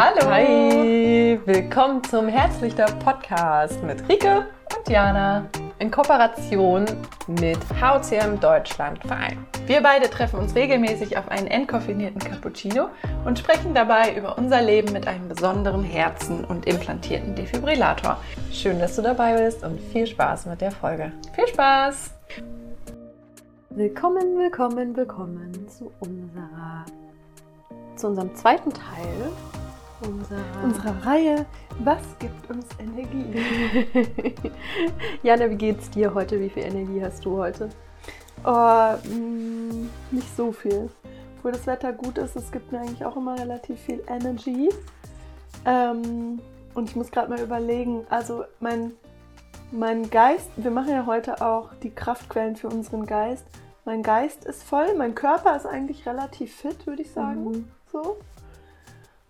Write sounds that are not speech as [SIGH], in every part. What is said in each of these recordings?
Hallo. Hi. Willkommen zum Herzlichter Podcast mit Rike und Jana in Kooperation mit HCM Deutschland Verein. Wir beide treffen uns regelmäßig auf einen entkoffinierten Cappuccino und sprechen dabei über unser Leben mit einem besonderen Herzen und implantierten Defibrillator. Schön, dass du dabei bist und viel Spaß mit der Folge. Viel Spaß! Willkommen, willkommen, willkommen zu unserer zu unserem zweiten Teil unserer, unserer Reihe Was gibt uns Energie? [LAUGHS] Jana, wie geht's dir heute? Wie viel Energie hast du heute? Oh, mh, mm, nicht so viel. Obwohl das Wetter gut ist, es gibt mir eigentlich auch immer relativ viel Energie. Ähm, und ich muss gerade mal überlegen, also mein, mein Geist, wir machen ja heute auch die Kraftquellen für unseren Geist. Mein Geist ist voll, mein Körper ist eigentlich relativ fit, würde ich sagen. Mhm. So.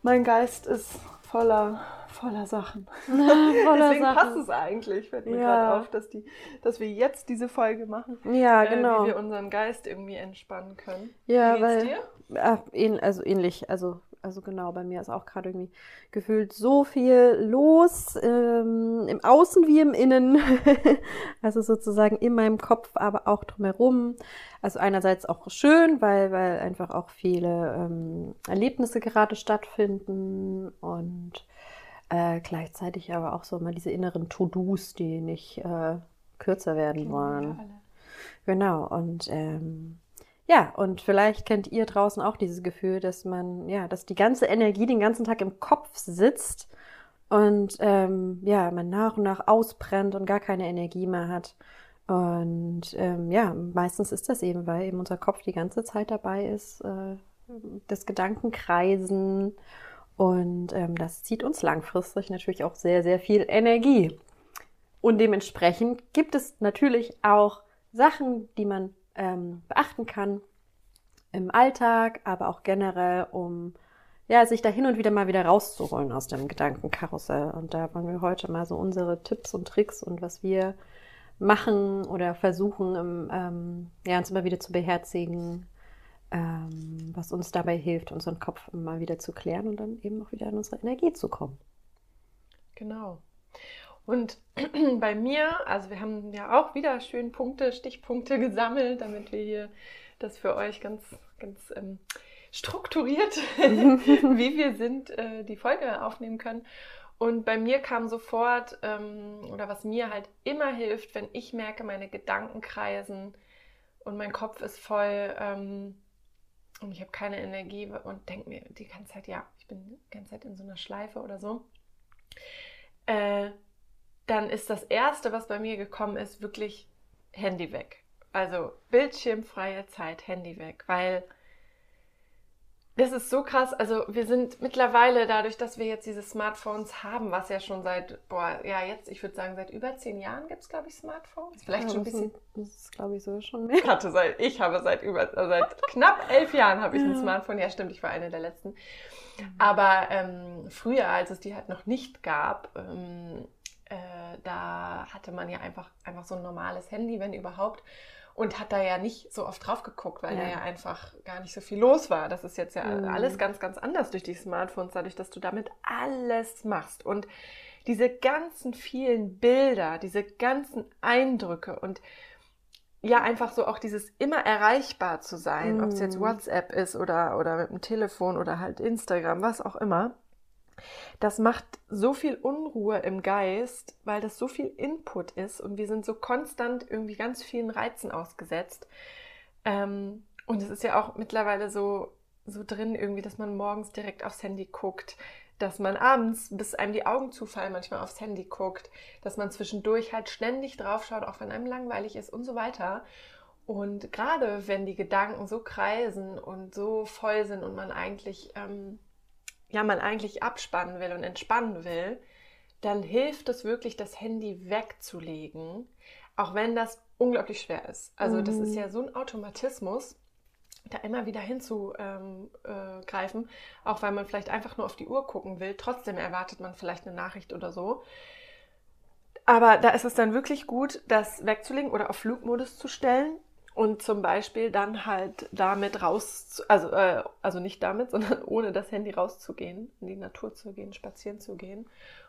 Mein Geist ist voller, voller Sachen. [LAUGHS] voller Deswegen Sachen. passt es eigentlich, fällt mir ja. gerade auf, dass, die, dass wir jetzt diese Folge machen. Ja, genau. Äh, wie wir unseren Geist irgendwie entspannen können. Ja, weil. Dir? Äh, also ähnlich, also also genau, bei mir ist auch gerade irgendwie gefühlt so viel los, ähm, im Außen wie im Innen. [LAUGHS] also sozusagen in meinem Kopf, aber auch drumherum. Also einerseits auch schön, weil, weil einfach auch viele ähm, Erlebnisse gerade stattfinden und äh, gleichzeitig aber auch so mal diese inneren To-Dos, die nicht äh, kürzer werden wollen. Genau, und ähm, ja, und vielleicht kennt ihr draußen auch dieses Gefühl, dass man, ja, dass die ganze Energie den ganzen Tag im Kopf sitzt und ähm, ja, man nach und nach ausbrennt und gar keine Energie mehr hat. Und ähm, ja, meistens ist das eben, weil eben unser Kopf die ganze Zeit dabei ist, äh, das Gedankenkreisen. Und ähm, das zieht uns langfristig natürlich auch sehr, sehr viel Energie. Und dementsprechend gibt es natürlich auch Sachen, die man ähm, beachten kann im Alltag, aber auch generell, um ja, sich da hin und wieder mal wieder rauszuholen aus dem Gedankenkarussell. Und da wollen wir heute mal so unsere Tipps und Tricks und was wir machen oder versuchen, im, ähm, ja, uns immer wieder zu beherzigen, ähm, was uns dabei hilft, unseren Kopf mal wieder zu klären und dann eben auch wieder in unsere Energie zu kommen. Genau. Und [CLEARS THROAT] bei mir, also wir haben ja auch wieder schön Punkte, Stichpunkte [LAUGHS] gesammelt, damit wir hier das für euch ganz, ganz ähm, strukturiert, [LAUGHS] wie wir sind, äh, die Folge aufnehmen können. Und bei mir kam sofort, ähm, oder was mir halt immer hilft, wenn ich merke, meine Gedanken kreisen und mein Kopf ist voll ähm, und ich habe keine Energie und denke mir die ganze Zeit, ja, ich bin die ganze Zeit in so einer Schleife oder so. Äh, dann ist das Erste, was bei mir gekommen ist, wirklich Handy weg. Also bildschirmfreie Zeit, Handy weg, weil das ist so krass. Also wir sind mittlerweile dadurch, dass wir jetzt diese Smartphones haben, was ja schon seit, boah, ja jetzt, ich würde sagen, seit über zehn Jahren gibt es, glaube ich, Smartphones. Vielleicht ja, schon ein bisschen. Das ist, glaube ich, so schon mehr. Ich hatte seit, ich habe seit über, seit knapp elf Jahren habe ich ein Smartphone. Ja, stimmt, ich war eine der letzten. Aber ähm, früher, als es die halt noch nicht gab, ähm, äh, da hatte man ja einfach, einfach so ein normales Handy, wenn überhaupt. Und hat da ja nicht so oft drauf geguckt, weil ja. da ja einfach gar nicht so viel los war. Das ist jetzt ja mhm. alles ganz, ganz anders durch die Smartphones, dadurch, dass du damit alles machst. Und diese ganzen vielen Bilder, diese ganzen Eindrücke und ja, einfach so auch dieses immer erreichbar zu sein, mm. ob es jetzt mhm. WhatsApp ist oder, oder mit dem Telefon oder halt Instagram, was auch immer. Das macht so viel Unruhe im Geist, weil das so viel Input ist und wir sind so konstant irgendwie ganz vielen Reizen ausgesetzt. Ähm, und es ist ja auch mittlerweile so, so drin irgendwie, dass man morgens direkt aufs Handy guckt, dass man abends, bis einem die Augen zufallen, manchmal aufs Handy guckt, dass man zwischendurch halt ständig draufschaut, auch wenn einem langweilig ist und so weiter. Und gerade wenn die Gedanken so kreisen und so voll sind und man eigentlich ähm, ja man eigentlich abspannen will und entspannen will, dann hilft es wirklich, das Handy wegzulegen, auch wenn das unglaublich schwer ist. Also mhm. das ist ja so ein Automatismus, da immer wieder hinzugreifen, ähm, äh, auch weil man vielleicht einfach nur auf die Uhr gucken will. Trotzdem erwartet man vielleicht eine Nachricht oder so. Aber da ist es dann wirklich gut, das wegzulegen oder auf Flugmodus zu stellen und zum Beispiel dann halt damit raus, also, äh, also nicht damit, [LAUGHS] sondern ohne das Handy rauszugehen, in die Natur zu gehen, spazieren zu gehen,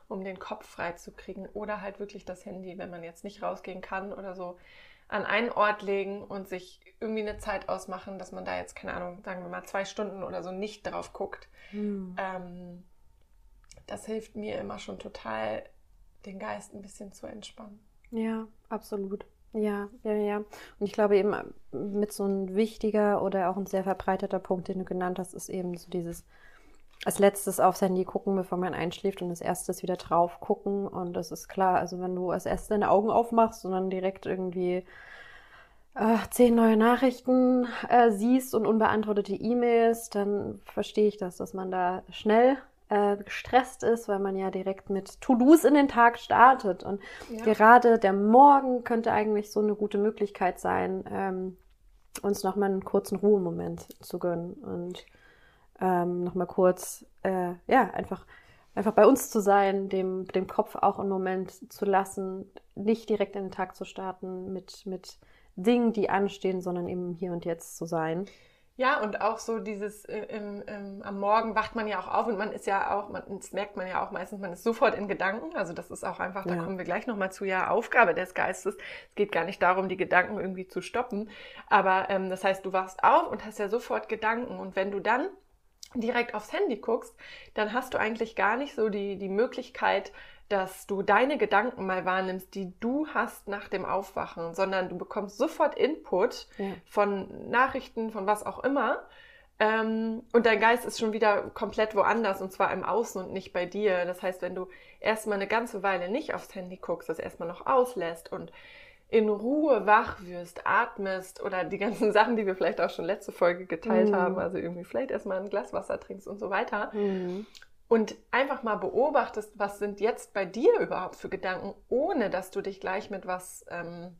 um den Kopf frei zu kriegen. Oder halt wirklich das Handy, wenn man jetzt nicht rausgehen kann oder so, an einen Ort legen und sich irgendwie eine Zeit ausmachen, dass man da jetzt, keine Ahnung, sagen wir mal zwei Stunden oder so nicht drauf guckt. Hm. Ähm, das hilft mir immer schon total, den Geist ein bisschen zu entspannen. Ja, absolut. Ja, ja, ja. Und ich glaube eben mit so ein wichtiger oder auch ein sehr verbreiteter Punkt, den du genannt hast, ist eben so dieses als letztes aufs Handy gucken, bevor man einschläft und als erstes wieder drauf gucken. Und das ist klar, also wenn du als erstes deine Augen aufmachst und dann direkt irgendwie äh, zehn neue Nachrichten äh, siehst und unbeantwortete E-Mails, dann verstehe ich das, dass man da schnell äh, gestresst ist, weil man ja direkt mit To-Dos in den Tag startet. Und ja. gerade der Morgen könnte eigentlich so eine gute Möglichkeit sein, ähm, uns nochmal einen kurzen Ruhemoment zu gönnen und ähm, nochmal kurz, äh, ja, einfach, einfach bei uns zu sein, dem, dem Kopf auch einen Moment zu lassen, nicht direkt in den Tag zu starten mit, mit Dingen, die anstehen, sondern eben hier und jetzt zu sein. Ja, und auch so dieses, äh, im, im, am Morgen wacht man ja auch auf und man ist ja auch, man, das merkt man ja auch meistens, man ist sofort in Gedanken. Also das ist auch einfach, da kommen wir gleich nochmal zu, ja, Aufgabe des Geistes. Es geht gar nicht darum, die Gedanken irgendwie zu stoppen. Aber ähm, das heißt, du wachst auf und hast ja sofort Gedanken. Und wenn du dann direkt aufs Handy guckst, dann hast du eigentlich gar nicht so die, die Möglichkeit, dass du deine Gedanken mal wahrnimmst, die du hast nach dem Aufwachen, sondern du bekommst sofort Input ja. von Nachrichten, von was auch immer. Ähm, und dein Geist ist schon wieder komplett woanders und zwar im Außen und nicht bei dir. Das heißt, wenn du erstmal eine ganze Weile nicht aufs Handy guckst, das erstmal noch auslässt und in Ruhe wach wirst, atmest oder die ganzen [LAUGHS] Sachen, die wir vielleicht auch schon letzte Folge geteilt mhm. haben, also irgendwie vielleicht erstmal ein Glas Wasser trinkst und so weiter, mhm und einfach mal beobachtest, was sind jetzt bei dir überhaupt für Gedanken, ohne dass du dich gleich mit was ähm,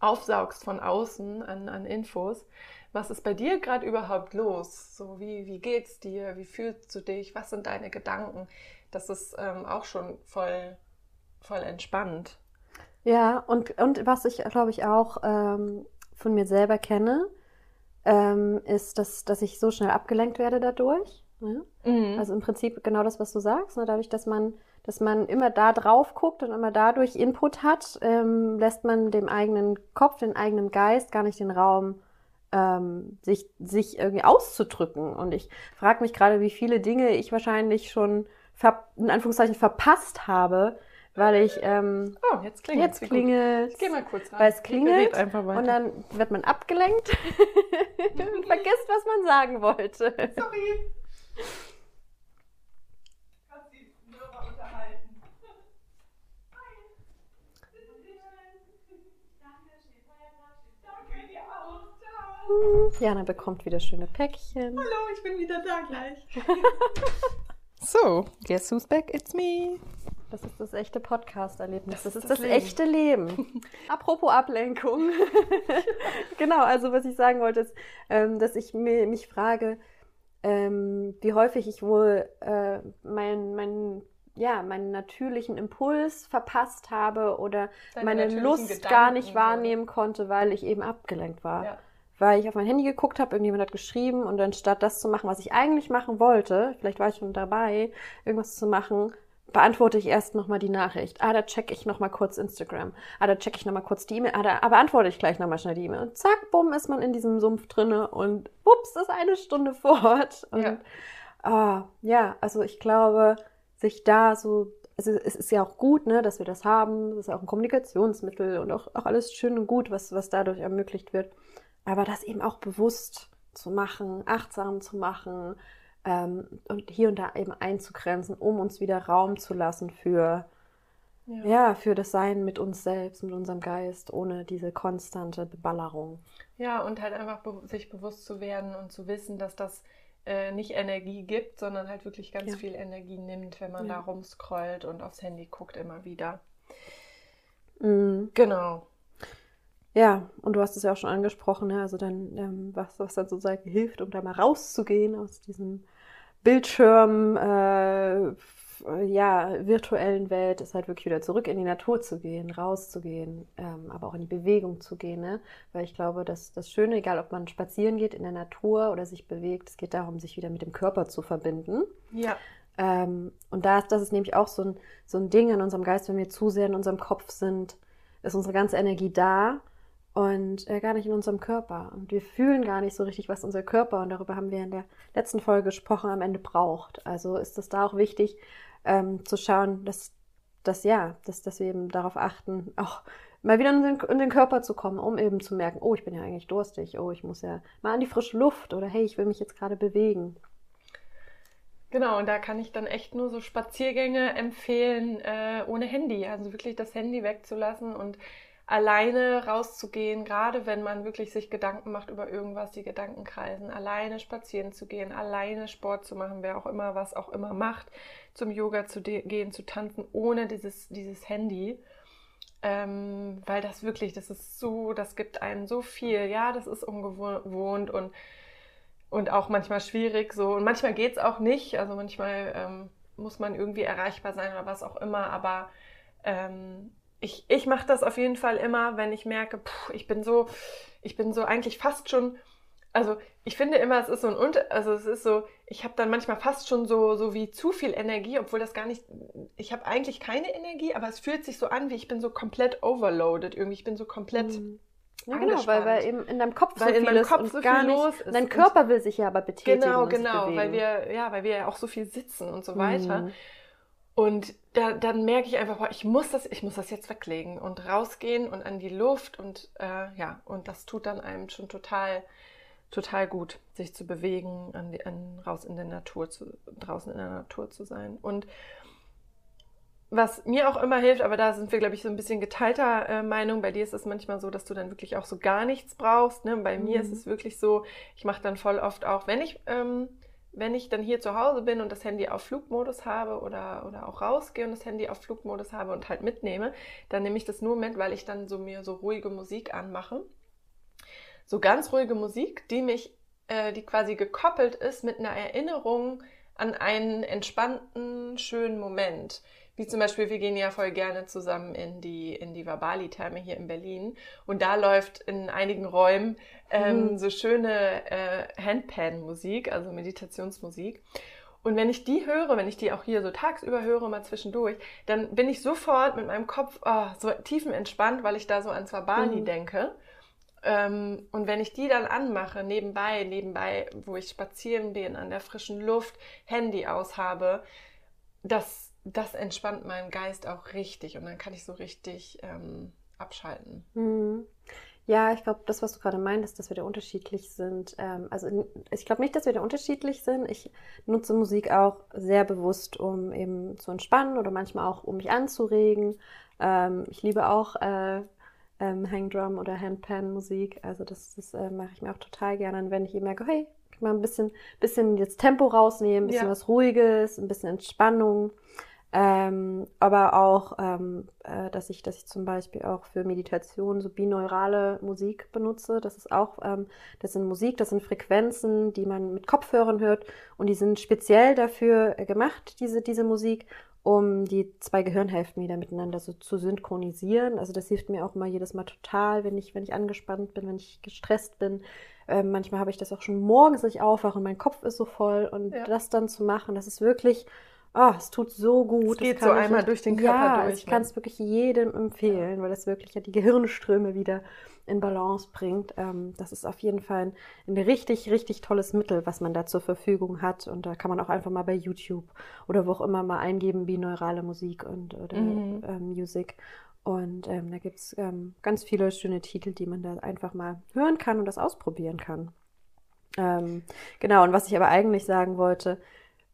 aufsaugst von außen an, an Infos. Was ist bei dir gerade überhaupt los? So wie, wie geht's dir? Wie fühlst du dich? Was sind deine Gedanken? Das ist ähm, auch schon voll, voll entspannt. Ja, und, und was ich, glaube ich, auch ähm, von mir selber kenne, ähm, ist, dass, dass ich so schnell abgelenkt werde dadurch. Ne? Mhm. Also im Prinzip genau das, was du sagst. Ne? Dadurch, dass man, dass man immer da drauf guckt und immer dadurch Input hat, ähm, lässt man dem eigenen Kopf, dem eigenen Geist gar nicht den Raum, ähm, sich, sich irgendwie auszudrücken. Und ich frage mich gerade, wie viele Dinge ich wahrscheinlich schon in Anführungszeichen verpasst habe, weil ich ähm, oh jetzt klingelt. jetzt klingelt. Ich gehe mal kurz rein. Weil es klingelt und dann wird man abgelenkt. [LAUGHS] Und vergisst was man sagen wollte. Sorry. Jana bekommt wieder schöne Päckchen. Hallo, ich bin wieder da gleich. [LAUGHS] so, guess who's back? It's me. Das ist das echte Podcast-Erlebnis. Das, das, ist das, das echte Leben. [LAUGHS] Apropos Ablenkung. [LAUGHS] genau, also was ich sagen wollte, ist, ähm, dass ich mich frage, ähm, wie häufig ich wohl äh, meinen mein, ja, meinen natürlichen Impuls verpasst habe oder Deine meine Lust Gedanken gar nicht wahrnehmen so. konnte, weil ich eben abgelenkt war. Ja. Weil ich auf mein Handy geguckt habe, irgendjemand hat geschrieben und anstatt das zu machen, was ich eigentlich machen wollte, vielleicht war ich schon dabei, irgendwas zu machen, beantworte ich erst nochmal die Nachricht. Ah, da checke ich nochmal kurz Instagram. Ah, da checke ich nochmal kurz die E-Mail. Ah, da beantworte ich gleich nochmal schnell die E-Mail. Und zack, bumm, ist man in diesem Sumpf drinne und ups, ist eine Stunde [LAUGHS] fort. Und ja. Oh, ja, also ich glaube, sich da so, also es ist ja auch gut, ne, dass wir das haben. Das ist ja auch ein Kommunikationsmittel und auch, auch alles schön und gut, was, was dadurch ermöglicht wird. Aber das eben auch bewusst zu machen, achtsam zu machen, ähm, und hier und da eben einzugrenzen, um uns wieder Raum zu lassen für, ja. ja. für das Sein mit uns selbst, mit unserem Geist, ohne diese konstante Beballerung. Ja, und halt einfach be sich bewusst zu werden und zu wissen, dass das äh, nicht Energie gibt, sondern halt wirklich ganz ja. viel Energie nimmt, wenn man ja. da rumscrollt und aufs Handy guckt immer wieder. Mhm. Genau. Ja, und du hast es ja auch schon angesprochen, ne? also dann, ähm, was, was dann sozusagen hilft, um da mal rauszugehen aus diesem Bildschirm, äh, ja, virtuellen Welt ist halt wirklich wieder zurück in die Natur zu gehen, rauszugehen, ähm, aber auch in die Bewegung zu gehen. Ne? Weil ich glaube, dass das Schöne, egal ob man spazieren geht in der Natur oder sich bewegt, es geht darum, sich wieder mit dem Körper zu verbinden. Ja. Ähm, und da ist, das ist nämlich auch so ein, so ein Ding in unserem Geist, wenn wir zu sehr in unserem Kopf sind, ist unsere ganze Energie da und äh, gar nicht in unserem Körper. Und wir fühlen gar nicht so richtig, was unser Körper, und darüber haben wir in der letzten Folge gesprochen, am Ende braucht. Also ist es da auch wichtig ähm, zu schauen, dass, dass ja, dass, dass wir eben darauf achten, auch mal wieder in den, in den, Körper zu kommen, um eben zu merken, oh, ich bin ja eigentlich durstig, oh, ich muss ja mal an die frische Luft oder hey, ich will mich jetzt gerade bewegen. Genau, und da kann ich dann echt nur so Spaziergänge empfehlen, äh, ohne Handy. Also wirklich das Handy wegzulassen und alleine rauszugehen, gerade wenn man wirklich sich Gedanken macht über irgendwas, die Gedanken kreisen, alleine spazieren zu gehen, alleine Sport zu machen, wer auch immer was auch immer macht, zum Yoga zu gehen, zu tanzen, ohne dieses, dieses Handy. Ähm, weil das wirklich, das ist so, das gibt einem so viel. Ja, das ist ungewohnt und und auch manchmal schwierig so. Und manchmal geht es auch nicht. Also manchmal ähm, muss man irgendwie erreichbar sein oder was auch immer. Aber ähm, ich, ich mache das auf jeden Fall immer, wenn ich merke, pff, ich bin so, ich bin so eigentlich fast schon. Also ich finde immer, es ist so ein Unter, also es ist so, ich habe dann manchmal fast schon so, so wie zu viel Energie, obwohl das gar nicht, ich habe eigentlich keine Energie, aber es fühlt sich so an, wie ich bin so komplett overloaded irgendwie, ich bin so komplett mhm. Ja, genau, weil, weil eben in deinem Kopf weil so viel ist Kopf so gar viel los ist. Dein Körper will sich ja aber betätigen. Genau, genau, weil wir, ja, weil wir ja auch so viel sitzen und so weiter. Mhm. Und da, dann merke ich einfach, boah, ich muss das, ich muss das jetzt weglegen und rausgehen und an die Luft und äh, ja, und das tut dann einem schon total, total gut, sich zu bewegen, an die, an, raus in der Natur zu, draußen in der Natur zu sein. Und was mir auch immer hilft, aber da sind wir, glaube ich, so ein bisschen geteilter äh, Meinung. Bei dir ist es manchmal so, dass du dann wirklich auch so gar nichts brauchst. Ne? Bei mhm. mir ist mhm. es wirklich so, ich mache dann voll oft auch, wenn ich, ähm, wenn ich dann hier zu Hause bin und das Handy auf Flugmodus habe oder, oder auch rausgehe und das Handy auf Flugmodus habe und halt mitnehme, dann nehme ich das nur mit, weil ich dann so mir so ruhige Musik anmache. So ganz ruhige Musik, die mich, äh, die quasi gekoppelt ist mit einer Erinnerung an einen entspannten, schönen Moment. Wie zum Beispiel, wir gehen ja voll gerne zusammen in die, in die Vabali-Therme hier in Berlin. Und da läuft in einigen Räumen ähm, mhm. so schöne äh, Handpan-Musik, also Meditationsmusik. Und wenn ich die höre, wenn ich die auch hier so tagsüber höre, mal zwischendurch, dann bin ich sofort mit meinem Kopf oh, so tiefenentspannt, weil ich da so ans Vabali mhm. denke. Ähm, und wenn ich die dann anmache, nebenbei, nebenbei, wo ich spazieren bin, an der frischen Luft, Handy aushabe, das das entspannt meinen Geist auch richtig und dann kann ich so richtig ähm, abschalten. Mhm. Ja, ich glaube, das, was du gerade meintest, dass wir da unterschiedlich sind. Ähm, also ich glaube nicht, dass wir da unterschiedlich sind. Ich nutze Musik auch sehr bewusst, um eben zu entspannen oder manchmal auch, um mich anzuregen. Ähm, ich liebe auch äh, ähm, Hangdrum oder Handpan-Musik. Also das, das äh, mache ich mir auch total gerne. Und wenn ich eben merke, hey, ich mal ein bisschen, bisschen jetzt Tempo rausnehmen, ein bisschen ja. was Ruhiges, ein bisschen Entspannung. Ähm, aber auch, ähm, äh, dass ich, dass ich zum Beispiel auch für Meditation so bineurale Musik benutze. Das ist auch, ähm, das sind Musik, das sind Frequenzen, die man mit Kopfhörern hört und die sind speziell dafür gemacht, diese, diese Musik, um die zwei Gehirnhälften wieder miteinander so zu synchronisieren. Also das hilft mir auch mal jedes Mal total, wenn ich, wenn ich angespannt bin, wenn ich gestresst bin. Ähm, manchmal habe ich das auch schon morgens, wenn ich aufwache und mein Kopf ist so voll und ja. das dann zu machen, das ist wirklich Oh, es tut so gut. Es geht so einmal durch den Körper ja, durch. Ich ne? kann es wirklich jedem empfehlen, weil es wirklich ja die Gehirnströme wieder in Balance bringt. Ähm, das ist auf jeden Fall ein, ein, richtig, richtig tolles Mittel, was man da zur Verfügung hat. Und da kann man auch einfach mal bei YouTube oder wo auch immer mal eingeben, bineurale Musik und oder mhm. ähm, Music. Und ähm, da gibt es ähm, ganz viele schöne Titel, die man da einfach mal hören kann und das ausprobieren kann. Ähm, genau, und was ich aber eigentlich sagen wollte,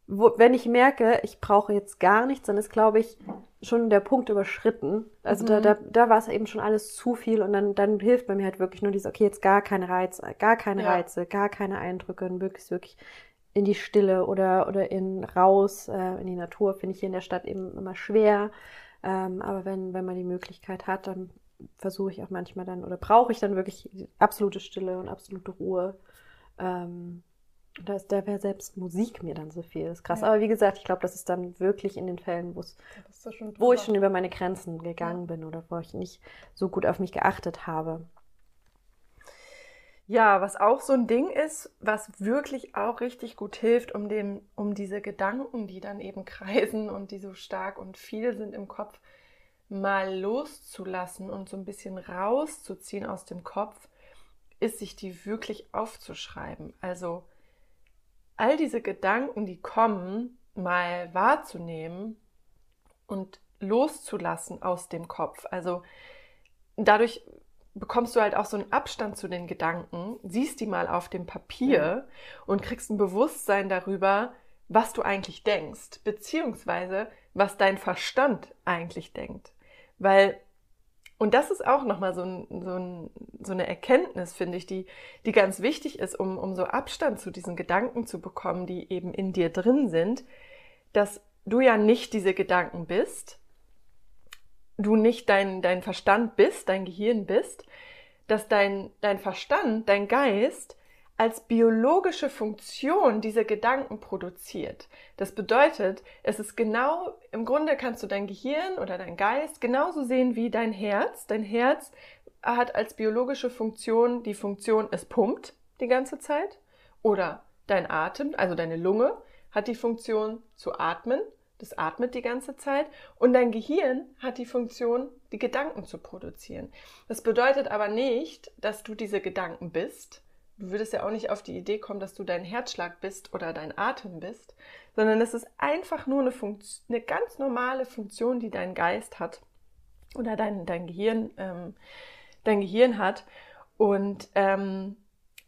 wo, wenn ich merke, ich brauche jetzt gar nichts, dann ist, glaube ich, schon der Punkt überschritten. Also mhm. da, da, da war es eben schon alles zu viel und dann, dann hilft bei mir halt wirklich nur dieses, okay, jetzt gar keine Reize, gar keine ja. Reize, gar keine Eindrücke und wirklich, wirklich in die Stille oder, oder in raus, äh, in die Natur, finde ich hier in der Stadt eben immer schwer. Ähm, aber wenn, wenn man die Möglichkeit hat, dann versuche ich auch manchmal dann oder brauche ich dann wirklich absolute Stille und absolute Ruhe. Ähm, Da, ist, da wäre selbst Musik mir dann so viel. Das ist krass. Ja. Aber wie gesagt, ich glaube, das ist dann wirklich in den Fällen, wo wo ich schon über meine Grenzen gegangen bin oder wo ich nicht so gut auf mich geachtet habe. Ja, was auch so ein Ding ist, was wirklich auch richtig gut hilft, um dem, um diese Gedanken, die dann eben kreisen [LAUGHS] und die so stark und viel sind im Kopf, mal loszulassen und so ein bisschen rauszuziehen aus dem Kopf, ist sich die wirklich aufzuschreiben. Also all diese Gedanken, die kommen, mal wahrzunehmen und loszulassen aus dem Kopf. Also dadurch bekommst du halt auch so einen Abstand zu den Gedanken, siehst die mal auf dem Papier und kriegst ein Bewusstsein darüber, was du eigentlich denkst, beziehungsweise was dein Verstand eigentlich denkt. Weil, und das ist auch nochmal so, ein, so, ein, so eine Erkenntnis, finde ich, die, die ganz wichtig ist, um, um so Abstand zu diesen Gedanken zu bekommen, die eben in dir drin sind, dass du ja nicht diese Gedanken bist, du nicht dein, dein Verstand bist, dein Gehirn bist, dass dein, dein Verstand, dein Geist als biologische Funktion diese Gedanken produziert. Das bedeutet, es ist genau, im Grunde kannst du dein Gehirn oder dein Geist genauso sehen wie dein Herz. Dein Herz hat als biologische Funktion die Funktion, es pumpt die ganze Zeit. Oder dein Atem, also deine Lunge, hat die Funktion zu atmen. Das atmet die ganze Zeit. Und dein Gehirn hat die Funktion, die Gedanken zu produzieren. Das bedeutet aber nicht, dass du diese Gedanken bist. Du würdest ja auch nicht auf die Idee kommen, dass du dein Herzschlag bist oder dein Atem bist, sondern es ist einfach nur eine, Funktion, eine ganz normale Funktion, die dein Geist hat oder dein, dein, Gehirn, ähm, dein Gehirn hat. Und ähm,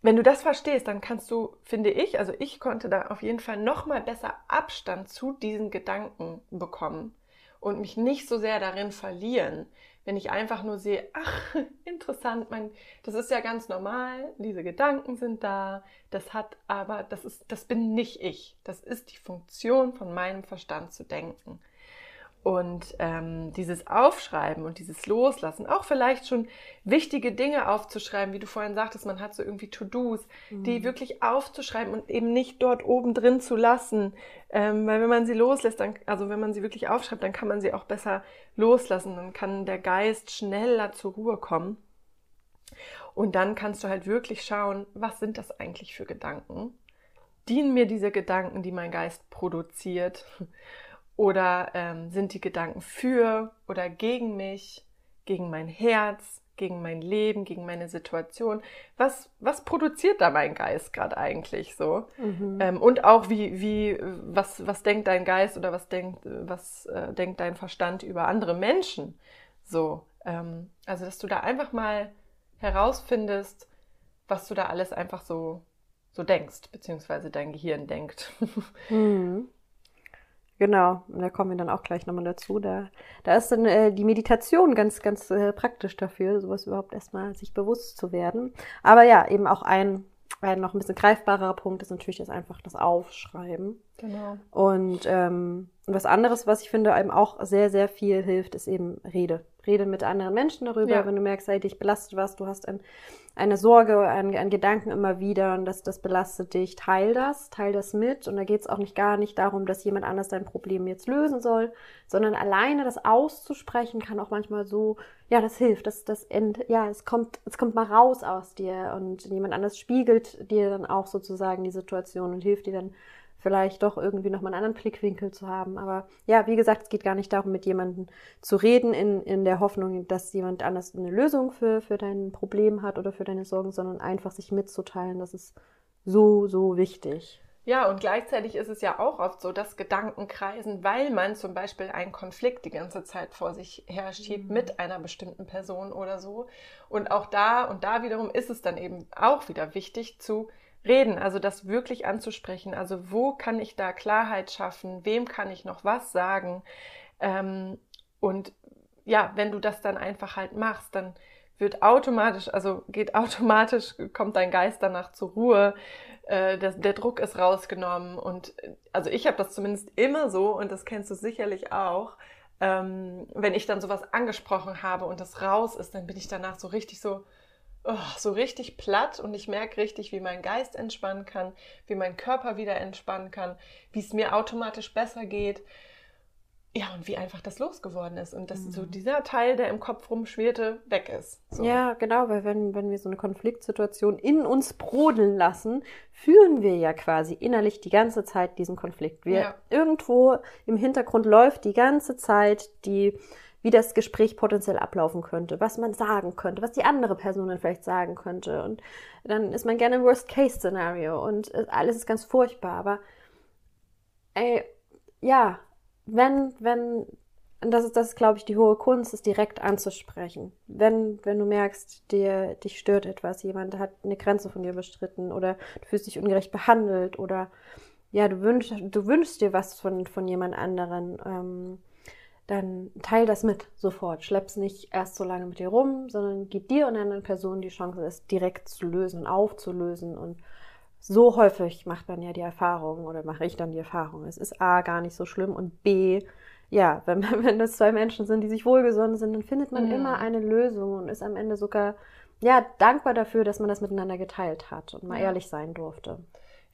wenn du das verstehst, dann kannst du, finde ich, also ich konnte da auf jeden Fall noch mal besser Abstand zu diesen Gedanken bekommen und mich nicht so sehr darin verlieren, wenn ich einfach nur sehe, [LAUGHS] ach, interessant, mein, das ist ja ganz normal, diese Gedanken sind da, das hat aber, das ist, das bin nicht ich, das ist die Funktion von meinem Verstand zu denken. Und ähm, dieses Aufschreiben und dieses Loslassen, auch vielleicht schon wichtige Dinge aufzuschreiben, wie du vorhin sagtest, man hat so irgendwie To-Dos, mhm. die wirklich aufzuschreiben und eben nicht dort oben drin zu lassen. Ähm, weil wenn man sie loslässt, dann, also wenn man sie wirklich aufschreibt, dann kann man sie auch besser loslassen. Dann kann der Geist schneller zur Ruhe kommen. Und dann kannst du halt wirklich schauen, was sind das eigentlich für Gedanken? Dienen mir diese Gedanken, die mein Geist produziert? Oder ähm, sind die Gedanken für oder gegen mich, gegen mein Herz, gegen mein Leben, gegen meine Situation? Was, was produziert da mein Geist gerade eigentlich so? Mhm. Ähm, und auch wie, wie, was, was denkt dein Geist oder was denkt, was äh, denkt dein Verstand über andere Menschen? So, ähm, also dass du da einfach mal herausfindest, was du da alles einfach so, so denkst, beziehungsweise dein Gehirn denkt. [LAUGHS] Mhm. Genau, und da kommen wir dann auch gleich nochmal dazu. Da, da ist dann äh, die Meditation ganz, ganz äh, praktisch dafür, sowas überhaupt erstmal sich bewusst zu werden. Aber ja, eben auch ein, ein noch ein bisschen greifbarer Punkt ist natürlich das einfach das Aufschreiben. Genau. Und ähm, was anderes, was ich finde, einem auch sehr, sehr viel hilft, ist eben Rede. Rede mit anderen Menschen darüber, ja. wenn du merkst, hey, dich belastet was, du hast ein, eine Sorge, ein, ein Gedanken immer wieder und das, das belastet dich, teil das, teil das mit. Und da geht es auch nicht gar nicht darum, dass jemand anders dein Problem jetzt lösen soll, sondern alleine das auszusprechen kann auch manchmal so, ja, das hilft, das, das end, ja, es kommt, es kommt mal raus aus dir und jemand anders spiegelt dir dann auch sozusagen die Situation und hilft dir dann vielleicht doch irgendwie nochmal einen anderen Blickwinkel zu haben. Aber ja, wie gesagt, es geht gar nicht darum, mit jemandem zu reden in, in der Hoffnung, dass jemand anders eine Lösung für, für dein Problem hat oder für deine Sorgen, sondern einfach sich mitzuteilen. Das ist so, so wichtig. Ja, und gleichzeitig ist es ja auch oft so, dass Gedanken kreisen, weil man zum Beispiel einen Konflikt die ganze Zeit vor sich her schiebt mhm. mit einer bestimmten Person oder so. Und auch da und da wiederum ist es dann eben auch wieder wichtig zu reden, also das wirklich anzusprechen. Also wo kann ich da Klarheit schaffen? Wem kann ich noch was sagen? Ähm, und ja, wenn du das dann einfach halt machst, dann wird automatisch, also geht [LAUGHS] automatisch, kommt dein Geist danach zur Ruhe, äh, der, der Druck ist rausgenommen und also ich habe das zumindest immer so und das kennst du sicherlich auch, ähm, wenn ich dann sowas angesprochen habe und das raus ist, dann bin ich danach so richtig so, oh, so richtig platt und ich merke richtig, wie mein Geist entspannen kann, wie mein Körper wieder entspannen kann, wie es mir automatisch besser geht. Ja, und wie einfach das losgeworden ist und dass mhm. so dieser Teil, der im Kopf rumschwirrte, weg ist. So. Ja, genau, weil wenn, wenn wir so eine Konfliktsituation in uns brodeln lassen, führen wir ja quasi innerlich die ganze Zeit diesen Konflikt. Wir ja. irgendwo im Hintergrund läuft die ganze Zeit die wie das Gespräch potenziell ablaufen könnte, was man sagen könnte, was die andere Person dann vielleicht sagen könnte. Und dann ist man gerne im Worst-Case-Szenario und alles ist ganz furchtbar. Aber ey, ja, wenn, wenn, und das ist, das ist, glaube ich, die hohe Kunst, ist direkt anzusprechen. Wenn, wenn du merkst, dir, dich stört etwas, jemand hat eine Grenze von dir überstritten oder du fühlst dich ungerecht behandelt oder ja, du wünschst, du wünschst dir was von, von jemand anderen, ähm, dann teil das mit sofort. Schlepp's nicht erst so lange mit dir rum, sondern gib dir und anderen Personen die Chance, es direkt zu lösen, aufzulösen und so häufig macht man ja die Erfahrung oder mache ich dann die Erfahrung. Es ist A gar nicht so schlimm und B, ja, [LAUGHS] wenn, wenn das zwei Menschen sind, die sich wohlgesonnen sind, dann findet man mhm. immer eine Lösung und ist am Ende sogar ja dankbar dafür, dass man das miteinander geteilt hat und mal ja. ehrlich sein durfte.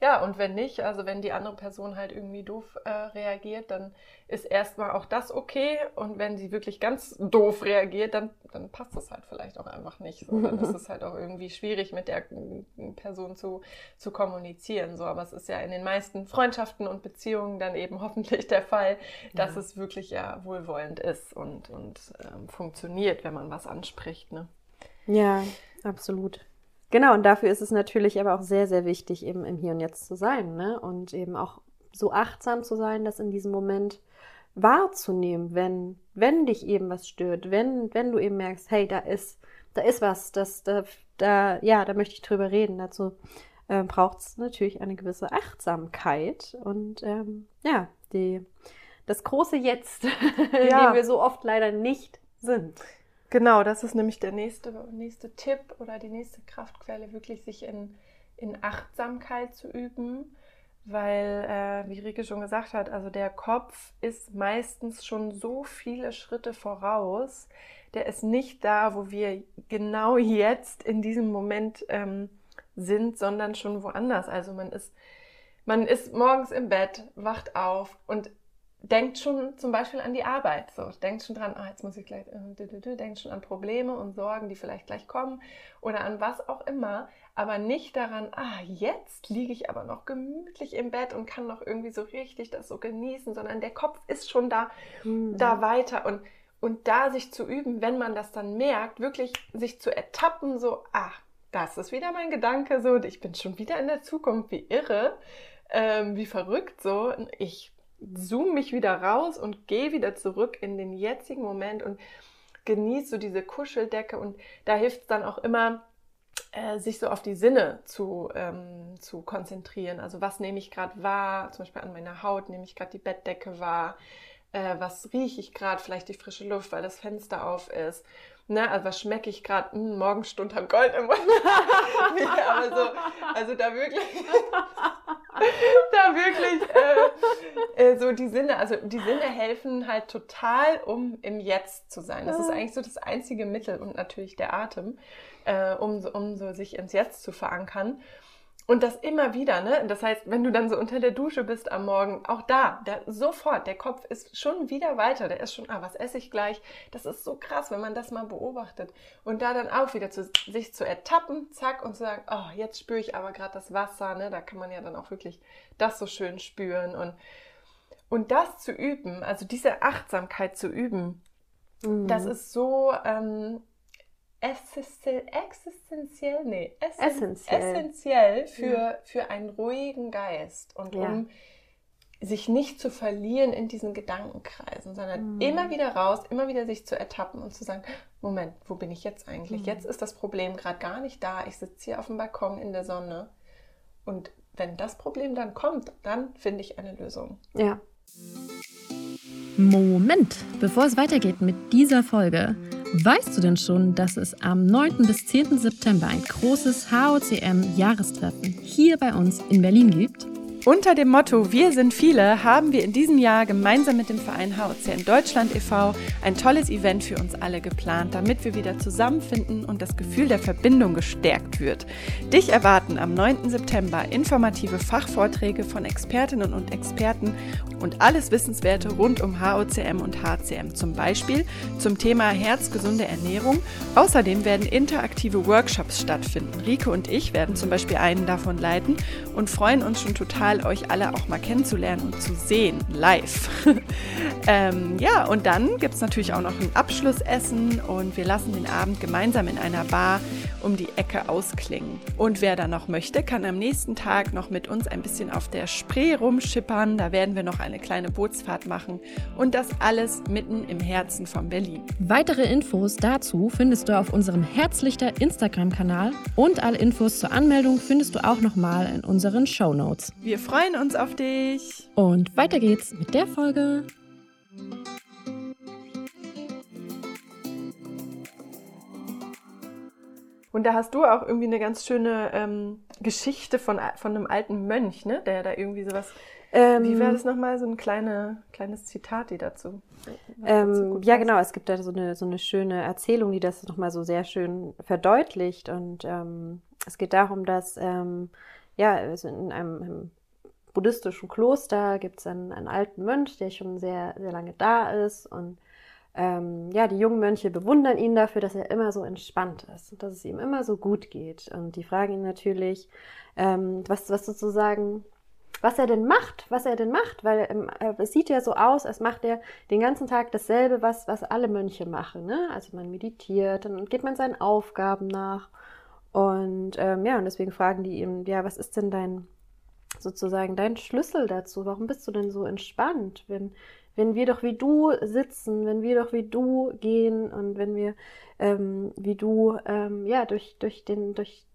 Ja, und wenn nicht, also wenn die andere Person halt irgendwie doof äh, reagiert, dann ist erstmal auch das okay. Und wenn sie wirklich ganz doof reagiert, dann, dann passt das halt vielleicht auch einfach nicht. So. Dann ist [LAUGHS] es halt auch irgendwie schwierig, mit der Person zu, zu kommunizieren. So. Aber es ist ja in den meisten Freundschaften und Beziehungen dann eben [LAUGHS] hoffentlich der Fall, dass ja. es wirklich ja wohlwollend ist und, und ähm, funktioniert, wenn man was anspricht. Ne? Ja, absolut. Genau, und dafür ist es natürlich aber auch sehr, sehr wichtig, eben im Hier und Jetzt zu sein, ne? Und eben auch so achtsam zu sein, das in diesem Moment wahrzunehmen, wenn, wenn dich eben was stört, wenn, wenn du eben merkst, hey, da ist, da ist was, das, da, da, ja, da möchte ich drüber reden. Dazu äh, braucht es natürlich eine gewisse Achtsamkeit und ähm, ja, die, das große Jetzt, [LAUGHS] ja. dem wir so oft leider nicht sind. Genau, das ist nämlich der nächste, nächste Tipp oder die nächste Kraftquelle, wirklich sich in, in Achtsamkeit zu üben, weil, äh, wie Rike schon gesagt hat, also der Kopf ist meistens schon so viele Schritte voraus, der ist nicht da, wo wir genau jetzt in diesem Moment ähm, sind, sondern schon woanders. Also man ist, man ist morgens im Bett, wacht auf und denkt schon zum Beispiel an die Arbeit. So, denkt schon dran, ah, jetzt muss ich gleich, äh, denkt schon an Probleme und Sorgen, die vielleicht gleich kommen oder an was auch immer, aber nicht daran, ah, jetzt liege ich aber noch gemütlich im Bett und kann noch irgendwie so richtig das so genießen, sondern der Kopf ist schon da, mhm. da weiter und und da sich zu üben, wenn man das dann merkt, wirklich sich zu ertappen, so, ah, das ist wieder mein Gedanke, so, ich bin schon wieder in der Zukunft, wie irre, ähm, wie verrückt, so, ich zoom mich wieder raus und gehe wieder zurück in den jetzigen Moment und genieße so diese Kuscheldecke und da hilft es dann auch immer, äh, sich so auf die Sinne zu, ähm, zu konzentrieren. Also was nehme ich gerade wahr, zum Beispiel an meiner Haut nehme ich gerade die Bettdecke wahr, äh, was rieche ich gerade, vielleicht die frische Luft, weil das Fenster auf ist Ne, also was schmecke ich gerade? Hm, Morgenstund hat Gold im Mund. [LAUGHS] ja, aber so, also da wirklich, [LAUGHS] da wirklich äh, äh, so die Sinne, also die Sinne helfen halt total, um im Jetzt zu sein. Das ist eigentlich so das einzige Mittel und natürlich der Atem, äh, um, um so sich ins Jetzt zu verankern. Und das immer wieder, ne? Das heißt, wenn du dann so unter der Dusche bist am Morgen, auch da, der, sofort, der Kopf ist schon wieder weiter, der ist schon, ah, was esse ich gleich? Das ist so krass, wenn man das mal beobachtet. Und da dann auch wieder zu, sich zu ertappen, zack, und zu sagen, oh, jetzt spüre ich aber gerade das Wasser, ne? Da kann man ja dann auch wirklich das so schön spüren. Und, und das zu üben, also diese Achtsamkeit zu üben, mhm. das ist so, ähm, existenziell, nee, essentiell, essentiell für, ja. für einen ruhigen Geist und ja. um sich nicht zu verlieren in diesen Gedankenkreisen, sondern mhm. immer wieder raus, immer wieder sich zu ertappen und zu sagen, Moment, wo bin ich jetzt eigentlich? Mhm. Jetzt ist das Problem gerade gar nicht da. Ich sitze hier auf dem Balkon in der Sonne. Und wenn das Problem dann kommt, dann finde ich eine Lösung. Ja. Moment, bevor es weitergeht mit dieser Folge, Weißt du denn schon, dass es am 9. bis 10. September ein großes HOCM-Jahrestreffen hier bei uns in Berlin gibt? Unter dem Motto Wir sind viele haben wir in diesem Jahr gemeinsam mit dem Verein HOCM Deutschland e.V. ein tolles Event für uns alle geplant, damit wir wieder zusammenfinden und das Gefühl der Verbindung gestärkt wird. Dich erwarten am 9. September informative Fachvorträge von Expertinnen und Experten und alles Wissenswerte rund um HOCM und HCM, zum Beispiel zum Thema herzgesunde Ernährung. Außerdem werden interaktive Workshops stattfinden. Rike und ich werden zum Beispiel einen davon leiten und freuen uns schon total total, euch alle auch mal kennenzulernen und zu sehen, live. [LAUGHS] ähm, ja, und dann gibt es natürlich auch noch ein Abschlussessen und wir lassen den Abend gemeinsam in einer Bar um die Ecke ausklingen. Und wer da noch möchte, kann am nächsten Tag noch mit uns ein bisschen auf der Spree rumschippern. Da werden wir noch eine kleine Bootsfahrt machen und das alles mitten im Herzen von Berlin. Weitere Infos dazu findest du auf unserem Herzlichter Instagram-Kanal und alle Infos zur Anmeldung findest du auch nochmal in unseren Show Notes. Wir freuen uns auf dich. Und weiter geht's mit der Folge. Und da hast du auch irgendwie eine ganz schöne ähm, Geschichte von, von einem alten Mönch, ne? Der da irgendwie sowas. Ähm, wie wäre das nochmal? So ein kleine, kleines Zitat, die dazu. Ähm, ja, genau. Es gibt da so eine, so eine schöne Erzählung, die das nochmal so sehr schön verdeutlicht. Und ähm, es geht darum, dass ähm, ja, in einem buddhistischen Kloster gibt es einen, einen, alten Mönch, der schon sehr, sehr lange da ist. Und ähm, ja, die jungen Mönche bewundern ihn dafür, dass er immer so entspannt ist und dass es ihm immer so gut geht. Und die fragen ihn natürlich, ähm, was, was sozusagen, was er denn macht, was er denn macht, weil ähm, es sieht ja so aus, als macht er den ganzen Tag dasselbe, was, was alle Mönche machen. Ne? Also man meditiert, dann geht man seinen Aufgaben nach. Und ähm, ja, und deswegen fragen die ihm, ja, was ist denn dein, sozusagen dein Schlüssel dazu? Warum bist du denn so entspannt, wenn, wenn wir doch wie du sitzen, wenn wir doch wie du gehen und wenn wir ähm, wie du ähm, ja durch, durch den, durch,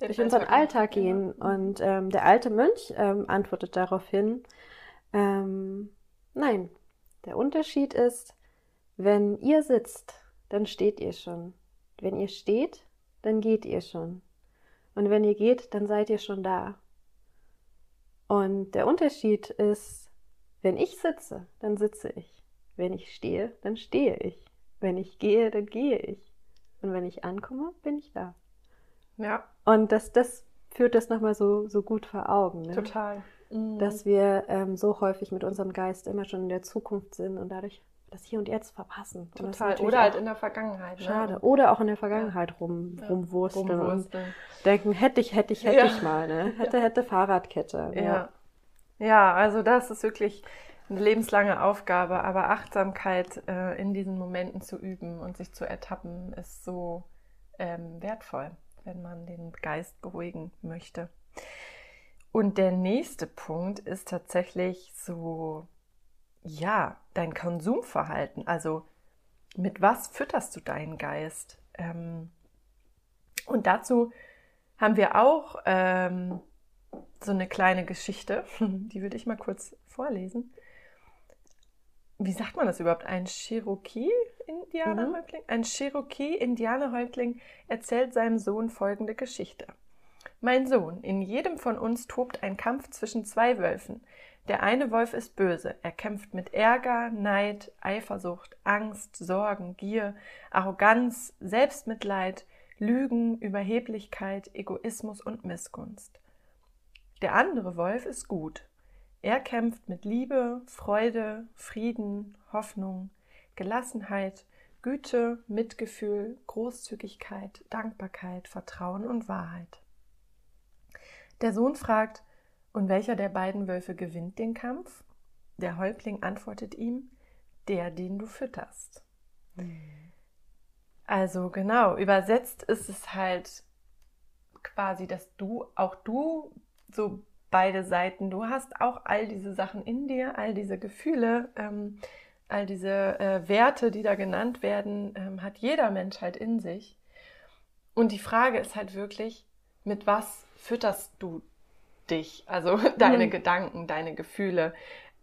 den durch unseren Alltag gehen. Ja. Und ähm, der alte Mönch ähm, antwortet daraufhin, ähm, nein, der Unterschied ist, wenn ihr sitzt, dann steht ihr schon. Wenn ihr steht, dann geht ihr schon. Und wenn ihr geht, dann seid ihr schon da. Und der Unterschied ist, wenn ich sitze, dann sitze ich. Wenn ich stehe, dann stehe ich. Wenn ich gehe, dann gehe ich. Und wenn ich ankomme, bin ich da. Ja. Und das, das führt das nochmal so, so gut vor Augen. Ne? Total. Mhm. Dass wir ähm, so häufig mit unserem Geist immer schon in der Zukunft sind und dadurch das Hier und Jetzt verpassen. Total. Oder halt in der Vergangenheit. Ne? Schade. Ne? Oder auch in der Vergangenheit ja. rum, rumwursteln, rumwursteln und denken, hätte ich, hätte ich, hätte ja. ich mal. Ne? Hätte, hätte Fahrradkette. Ja. ja. Ja, also das ist wirklich eine lebenslange Aufgabe, aber Achtsamkeit äh, in diesen Momenten zu üben und sich zu ertappen, ist so ähm, wertvoll, wenn man den Geist beruhigen möchte. Und der nächste Punkt ist tatsächlich so ja, dein Konsumverhalten. Also mit was fütterst du deinen Geist? Ähm, und dazu haben wir auch ähm, so eine kleine Geschichte, [LAUGHS] die würde ich mal kurz vorlesen. Wie sagt man das überhaupt? Ein Cherokee-Indianerhäuptling? Mhm. Ein Cherokee-Indianerhäuptling erzählt seinem Sohn folgende Geschichte. Mein Sohn, in jedem von uns tobt ein Kampf zwischen zwei Wölfen. Der eine Wolf ist böse. Er kämpft mit Ärger, Neid, Eifersucht, Angst, Sorgen, Gier, Arroganz, Selbstmitleid, Lügen, Überheblichkeit, Egoismus und Missgunst. Der andere Wolf ist gut. Er kämpft mit Liebe, Freude, Frieden, Hoffnung, Gelassenheit, Güte, Mitgefühl, Großzügigkeit, Dankbarkeit, Vertrauen und Wahrheit. Der Sohn fragt, und welcher der beiden Wölfe gewinnt den Kampf? Der Häuptling antwortet ihm, der, den du fütterst. Mhm. Also genau, übersetzt ist es halt quasi, dass du, auch du, so beide Seiten, du hast auch all diese Sachen in dir, all diese Gefühle, ähm, all diese äh, Werte, die da genannt werden, ähm, hat jeder Mensch halt in sich. Und die Frage ist halt wirklich, mit was fütterst du dich, also [LAUGHS] deine mhm. Gedanken, deine Gefühle.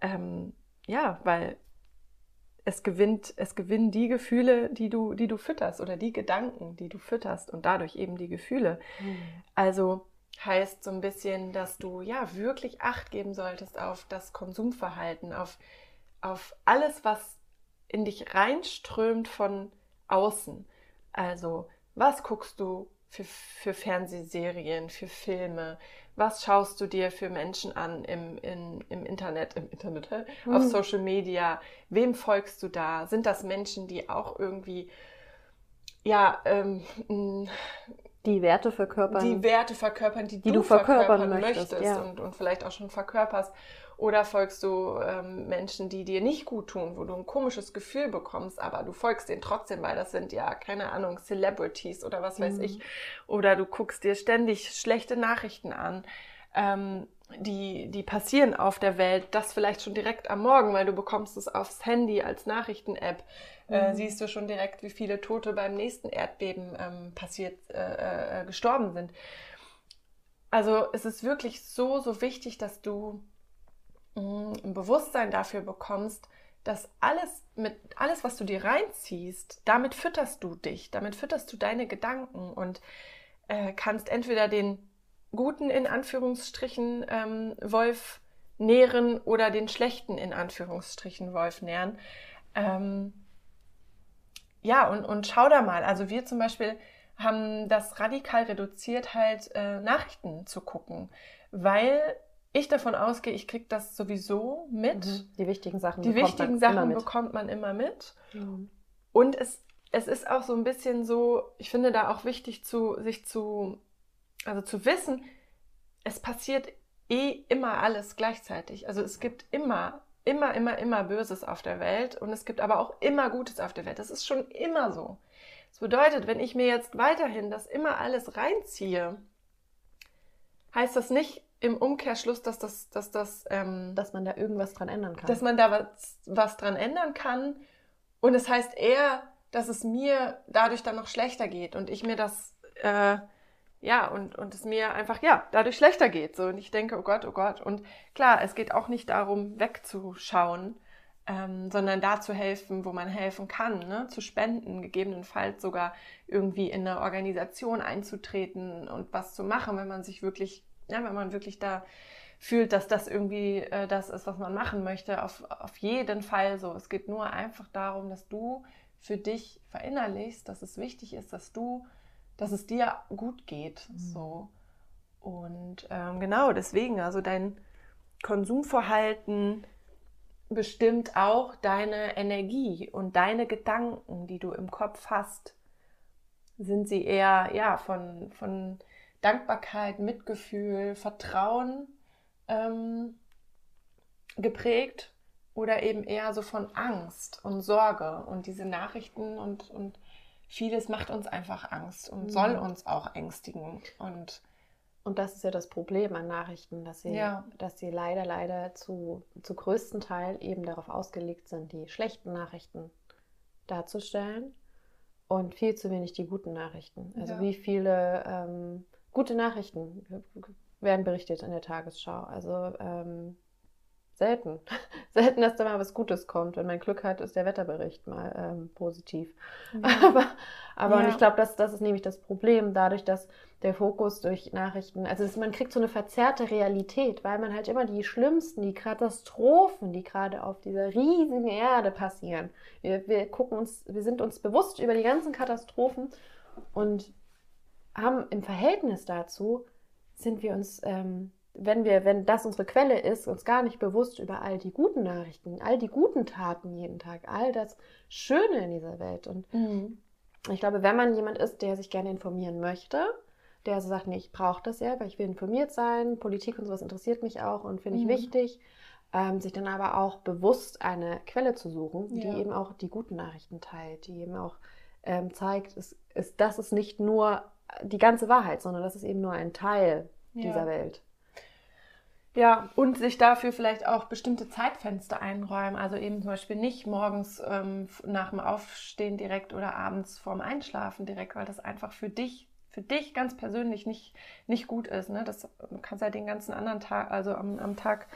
Ähm, ja, weil es gewinnt, es gewinnen die Gefühle, die du, die du fütterst oder die Gedanken, die du fütterst und dadurch eben die Gefühle. Mhm. Also heißt so ein bisschen, dass du ja wirklich Acht geben solltest auf das Konsumverhalten, auf, auf alles, was in dich reinströmt von außen. Also, was guckst du für, für Fernsehserien, für Filme? Was schaust du dir für Menschen an im, in, im Internet, im Internet, mhm. auf Social Media? Wem folgst du da? Sind das Menschen, die auch irgendwie, ja, ähm, die Werte verkörpern. Die Werte verkörpern, die, die du, verkörpern, verkörpern möchtest, möchtest ja. und, und vielleicht auch schon verkörperst. Oder folgst du ähm, Menschen, die dir nicht gut tun, wo du ein komisches Gefühl bekommst, aber du folgst denen trotzdem, weil das sind ja, keine Ahnung, Celebrities oder was weiß mhm. ich. Oder du guckst dir ständig schlechte Nachrichten an. Ähm, die, die passieren auf der Welt, das vielleicht schon direkt am Morgen, weil du bekommst es aufs Handy als Nachrichten-App. Äh, mhm. siehst du schon direkt, wie viele Tote beim nächsten Erdbeben ähm, passiert, äh, äh, gestorben sind. Also es ist wirklich so, so wichtig, dass du ein Bewusstsein dafür bekommst, dass alles mit alles, was du dir reinziehst, damit fütterst du dich, damit fütterst du deine Gedanken und äh, kannst entweder den guten in Anführungsstrichen ähm, Wolf nähren oder den schlechten in Anführungsstrichen Wolf nähren. Ähm, ja, und, und schau da mal. Also wir zum Beispiel haben das radikal reduziert, halt äh, Nachrichten zu gucken, weil ich davon ausgehe, ich kriege das sowieso mit. Mhm. Die wichtigen Sachen, Die wichtigen Sachen bekommt man immer mit. Mhm. Und es, es ist auch so ein bisschen so, ich finde da auch wichtig zu, sich zu, also zu wissen, es passiert eh immer alles gleichzeitig. Also es gibt immer immer, immer, immer Böses auf der Welt und es gibt aber auch immer Gutes auf der Welt. Das ist schon immer so. Das bedeutet, wenn ich mir jetzt weiterhin das immer alles reinziehe, heißt das nicht im Umkehrschluss, dass das, dass das, ähm, dass man da irgendwas dran ändern kann. Dass man da was, was dran ändern kann. Und es heißt eher, dass es mir dadurch dann noch schlechter geht und ich mir das äh, ja, und, und es mir einfach, ja, dadurch schlechter geht. So, und ich denke, oh Gott, oh Gott. Und klar, es geht auch nicht darum, wegzuschauen, ähm, sondern da zu helfen, wo man helfen kann, ne? zu spenden, gegebenenfalls sogar irgendwie in eine Organisation einzutreten und was zu machen, wenn man sich wirklich, ja, wenn man wirklich da fühlt, dass das irgendwie äh, das ist, was man machen möchte. Auf, auf jeden Fall so. Es geht nur einfach darum, dass du für dich verinnerlichst, dass es wichtig ist, dass du dass es dir gut geht. Mhm. So. Und ähm, genau deswegen, also dein Konsumverhalten bestimmt auch deine Energie und deine Gedanken, die du im Kopf hast. Sind sie eher ja, von, von Dankbarkeit, Mitgefühl, Vertrauen ähm, geprägt oder eben eher so von Angst und Sorge und diese Nachrichten und, und vieles macht uns einfach Angst und mhm. soll uns auch ängstigen. Und, und das ist ja das Problem an Nachrichten, dass sie, ja. dass sie leider, leider zu, zu größten Teil eben darauf ausgelegt sind, die schlechten Nachrichten darzustellen und viel zu wenig die guten Nachrichten. Also ja. wie viele ähm, gute Nachrichten werden berichtet in der Tagesschau. Also ähm, selten. [LAUGHS] selten, dass da mal was Gutes kommt. Wenn man Glück hat, ist der Wetterbericht mal ähm, positiv. Mhm. [LAUGHS] Aber, aber ja. ich glaube, das, das ist nämlich das Problem, dadurch, dass der Fokus durch Nachrichten, also man kriegt so eine verzerrte Realität, weil man halt immer die schlimmsten, die Katastrophen, die gerade auf dieser riesigen Erde passieren. Wir, wir gucken uns, wir sind uns bewusst über die ganzen Katastrophen und haben im Verhältnis dazu, sind wir uns ähm, wenn wir, wenn das unsere Quelle ist, uns gar nicht bewusst über all die guten Nachrichten, all die guten Taten jeden Tag, all das Schöne in dieser Welt. Und mhm. ich glaube, wenn man jemand ist, der sich gerne informieren möchte, der also sagt, nee, ich brauche das ja, weil ich will informiert sein, Politik und sowas interessiert mich auch und finde ich mhm. wichtig, ähm, sich dann aber auch bewusst eine Quelle zu suchen, die ja. eben auch die guten Nachrichten teilt, die eben auch ähm, zeigt, es, es, das ist nicht nur die ganze Wahrheit, sondern das ist eben nur ein Teil ja. dieser Welt. Ja, und sich dafür vielleicht auch bestimmte Zeitfenster einräumen. Also eben zum Beispiel nicht morgens ähm, nach dem Aufstehen direkt oder abends vorm Einschlafen direkt, weil das einfach für dich, für dich ganz persönlich nicht, nicht gut ist. Ne? Das, du kannst ja den ganzen anderen Tag, also am, am Tag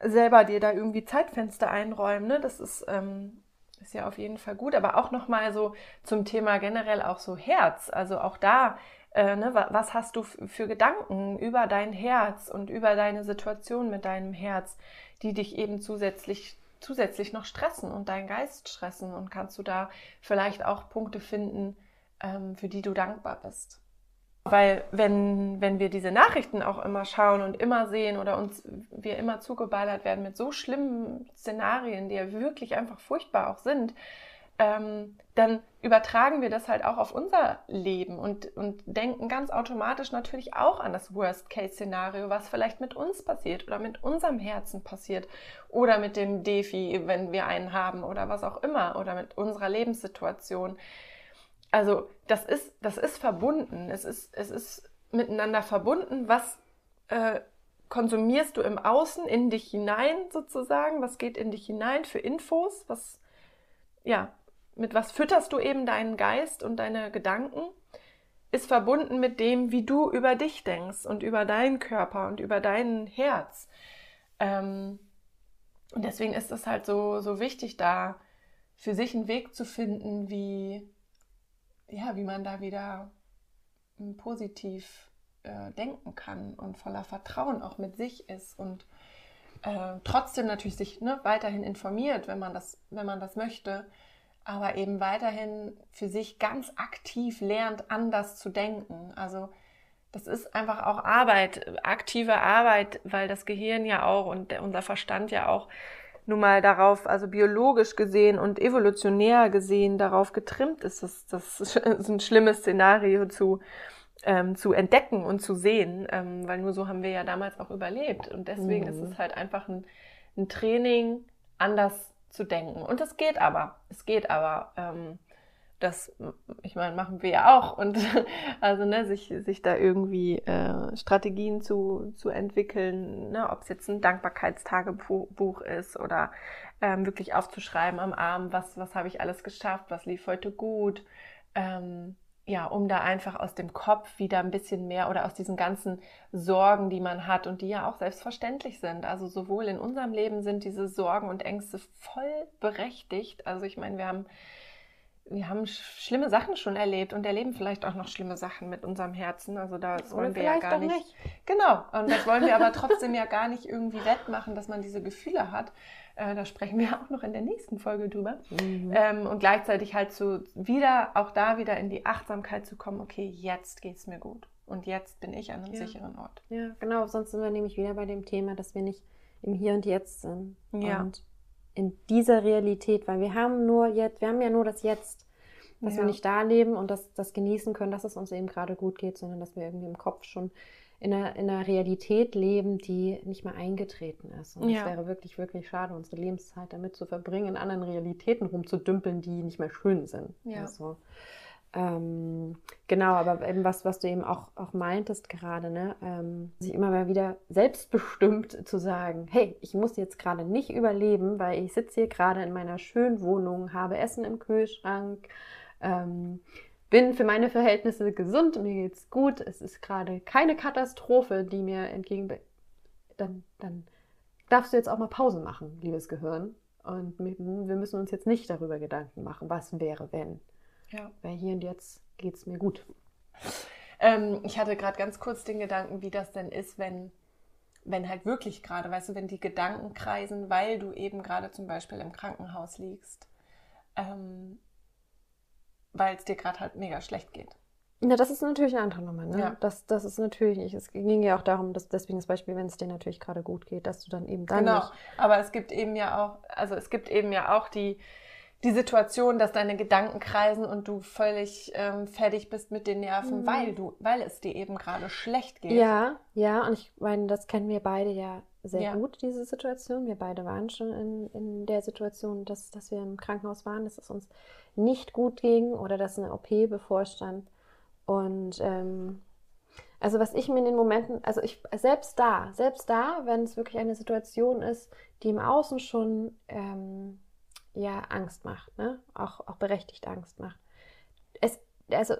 selber dir da irgendwie Zeitfenster einräumen. Ne? Das ist, ähm, ist ja auf jeden Fall gut. Aber auch nochmal so zum Thema generell auch so Herz. Also auch da, äh, ne, was hast du für Gedanken über dein Herz und über deine Situation mit deinem Herz, die dich eben zusätzlich zusätzlich noch stressen und deinen Geist stressen und kannst du da vielleicht auch Punkte finden, ähm, für die du dankbar bist. Weil wenn, wenn wir diese Nachrichten auch immer schauen und immer sehen oder uns wir immer zugeballert werden mit so schlimmen Szenarien, die ja wirklich einfach furchtbar auch sind, ähm, dann übertragen wir das halt auch auf unser Leben und, und denken ganz automatisch natürlich auch an das Worst-Case-Szenario, was vielleicht mit uns passiert oder mit unserem Herzen passiert oder mit dem Defi, wenn wir einen haben oder was auch immer oder mit unserer Lebenssituation. Also das ist, das ist verbunden. Es ist, es ist miteinander verbunden. Was äh, konsumierst du im Außen in dich hinein sozusagen? Was geht in dich hinein für Infos? Was, ja, mit was fütterst du eben deinen Geist und deine Gedanken? Ist verbunden mit dem, wie du über dich denkst und über deinen Körper und über dein Herz. Ähm, und deswegen ist es halt so, so wichtig, da für sich einen Weg zu finden, wie, ja, wie man da wieder hm, positiv äh, denken kann und voller Vertrauen auch mit sich ist und äh, trotzdem natürlich sich ne, weiterhin informiert, wenn man das, wenn man das möchte, aber eben weiterhin für sich ganz aktiv lernt, anders zu denken. Also das ist einfach auch Arbeit, aktive Arbeit, weil das Gehirn ja auch und unser Verstand ja auch nun mal darauf, also biologisch gesehen und evolutionär gesehen darauf getrimmt ist, das, [LAUGHS] das ist ein schlimmes Szenario zu, ähm, zu entdecken und zu sehen, ähm, weil nur so haben wir ja damals auch überlebt. Und deswegen mhm. ist es halt einfach ein, ein Training, anders zu denken. Und es geht aber, es geht aber. Ähm, das, ich meine, machen wir ja auch. Und [LAUGHS] also, ne, sich, sich da irgendwie äh, Strategien zu, zu entwickeln, ne, ob es jetzt ein Dankbarkeitstagebuch ist oder ähm, wirklich aufzuschreiben am Abend, was, was habe ich alles geschafft, was lief heute gut. Ähm, ja, um da einfach aus dem Kopf wieder ein bisschen mehr oder aus diesen ganzen Sorgen, die man hat und die ja auch selbstverständlich sind. Also sowohl in unserem Leben sind diese Sorgen und Ängste voll berechtigt. Also ich meine, wir haben wir haben schlimme Sachen schon erlebt und erleben vielleicht auch noch schlimme Sachen mit unserem Herzen. Also das wollen wir ja gar nicht. nicht. Genau. Und das wollen wir aber trotzdem ja gar nicht irgendwie wettmachen, dass man diese Gefühle hat. Äh, da sprechen wir auch noch in der nächsten Folge drüber. Mhm. Ähm, und gleichzeitig halt so wieder, auch da wieder in die Achtsamkeit zu kommen, okay, jetzt geht's mir gut. Und jetzt bin ich an einem ja. sicheren Ort. Ja, genau. Sonst sind wir nämlich wieder bei dem Thema, dass wir nicht im Hier und Jetzt sind. Ja. Und in dieser Realität, weil wir haben nur jetzt, wir haben ja nur das Jetzt, dass ja. wir nicht da leben und das, das genießen können, dass es uns eben gerade gut geht, sondern dass wir irgendwie im Kopf schon in einer, in einer Realität leben, die nicht mehr eingetreten ist. Und es ja. wäre wirklich, wirklich schade, unsere Lebenszeit damit zu verbringen, in anderen Realitäten rumzudümpeln, die nicht mehr schön sind. Ja. Also, ähm, genau, aber eben was, was du eben auch, auch meintest gerade, ne, ähm, sich immer mal wieder selbstbestimmt zu sagen, hey, ich muss jetzt gerade nicht überleben, weil ich sitze hier gerade in meiner schönen Wohnung, habe Essen im Kühlschrank, ähm, bin für meine Verhältnisse gesund, mir geht's gut, es ist gerade keine Katastrophe, die mir entgegen... Dann, dann darfst du jetzt auch mal Pause machen, liebes Gehirn. Und wir müssen uns jetzt nicht darüber Gedanken machen, was wäre, wenn. Ja. Weil hier und jetzt geht es mir gut. Ähm, ich hatte gerade ganz kurz den Gedanken, wie das denn ist, wenn, wenn halt wirklich gerade, weißt du, wenn die Gedanken kreisen, weil du eben gerade zum Beispiel im Krankenhaus liegst, ähm, weil es dir gerade halt mega schlecht geht. Ja, das ist natürlich eine andere Nummer. Ne? Ja. Das, das ist natürlich nicht. Es ging ja auch darum, dass deswegen das Beispiel, wenn es dir natürlich gerade gut geht, dass du dann eben dann. Genau. Nicht Aber es gibt eben ja auch, also es gibt eben ja auch die, die Situation, dass deine Gedanken kreisen und du völlig ähm, fertig bist mit den Nerven, mhm. weil du, weil es dir eben gerade schlecht geht. Ja, ja, und ich meine, das kennen wir beide ja sehr ja. gut, diese Situation. Wir beide waren schon in, in der Situation, dass, dass wir im Krankenhaus waren, dass es uns nicht gut ging oder dass eine OP bevorstand. Und ähm, also was ich mir in den Momenten, also ich selbst da, selbst da, wenn es wirklich eine Situation ist, die im Außen schon ähm, ja Angst macht, ne? Auch, auch berechtigt Angst macht. Es, also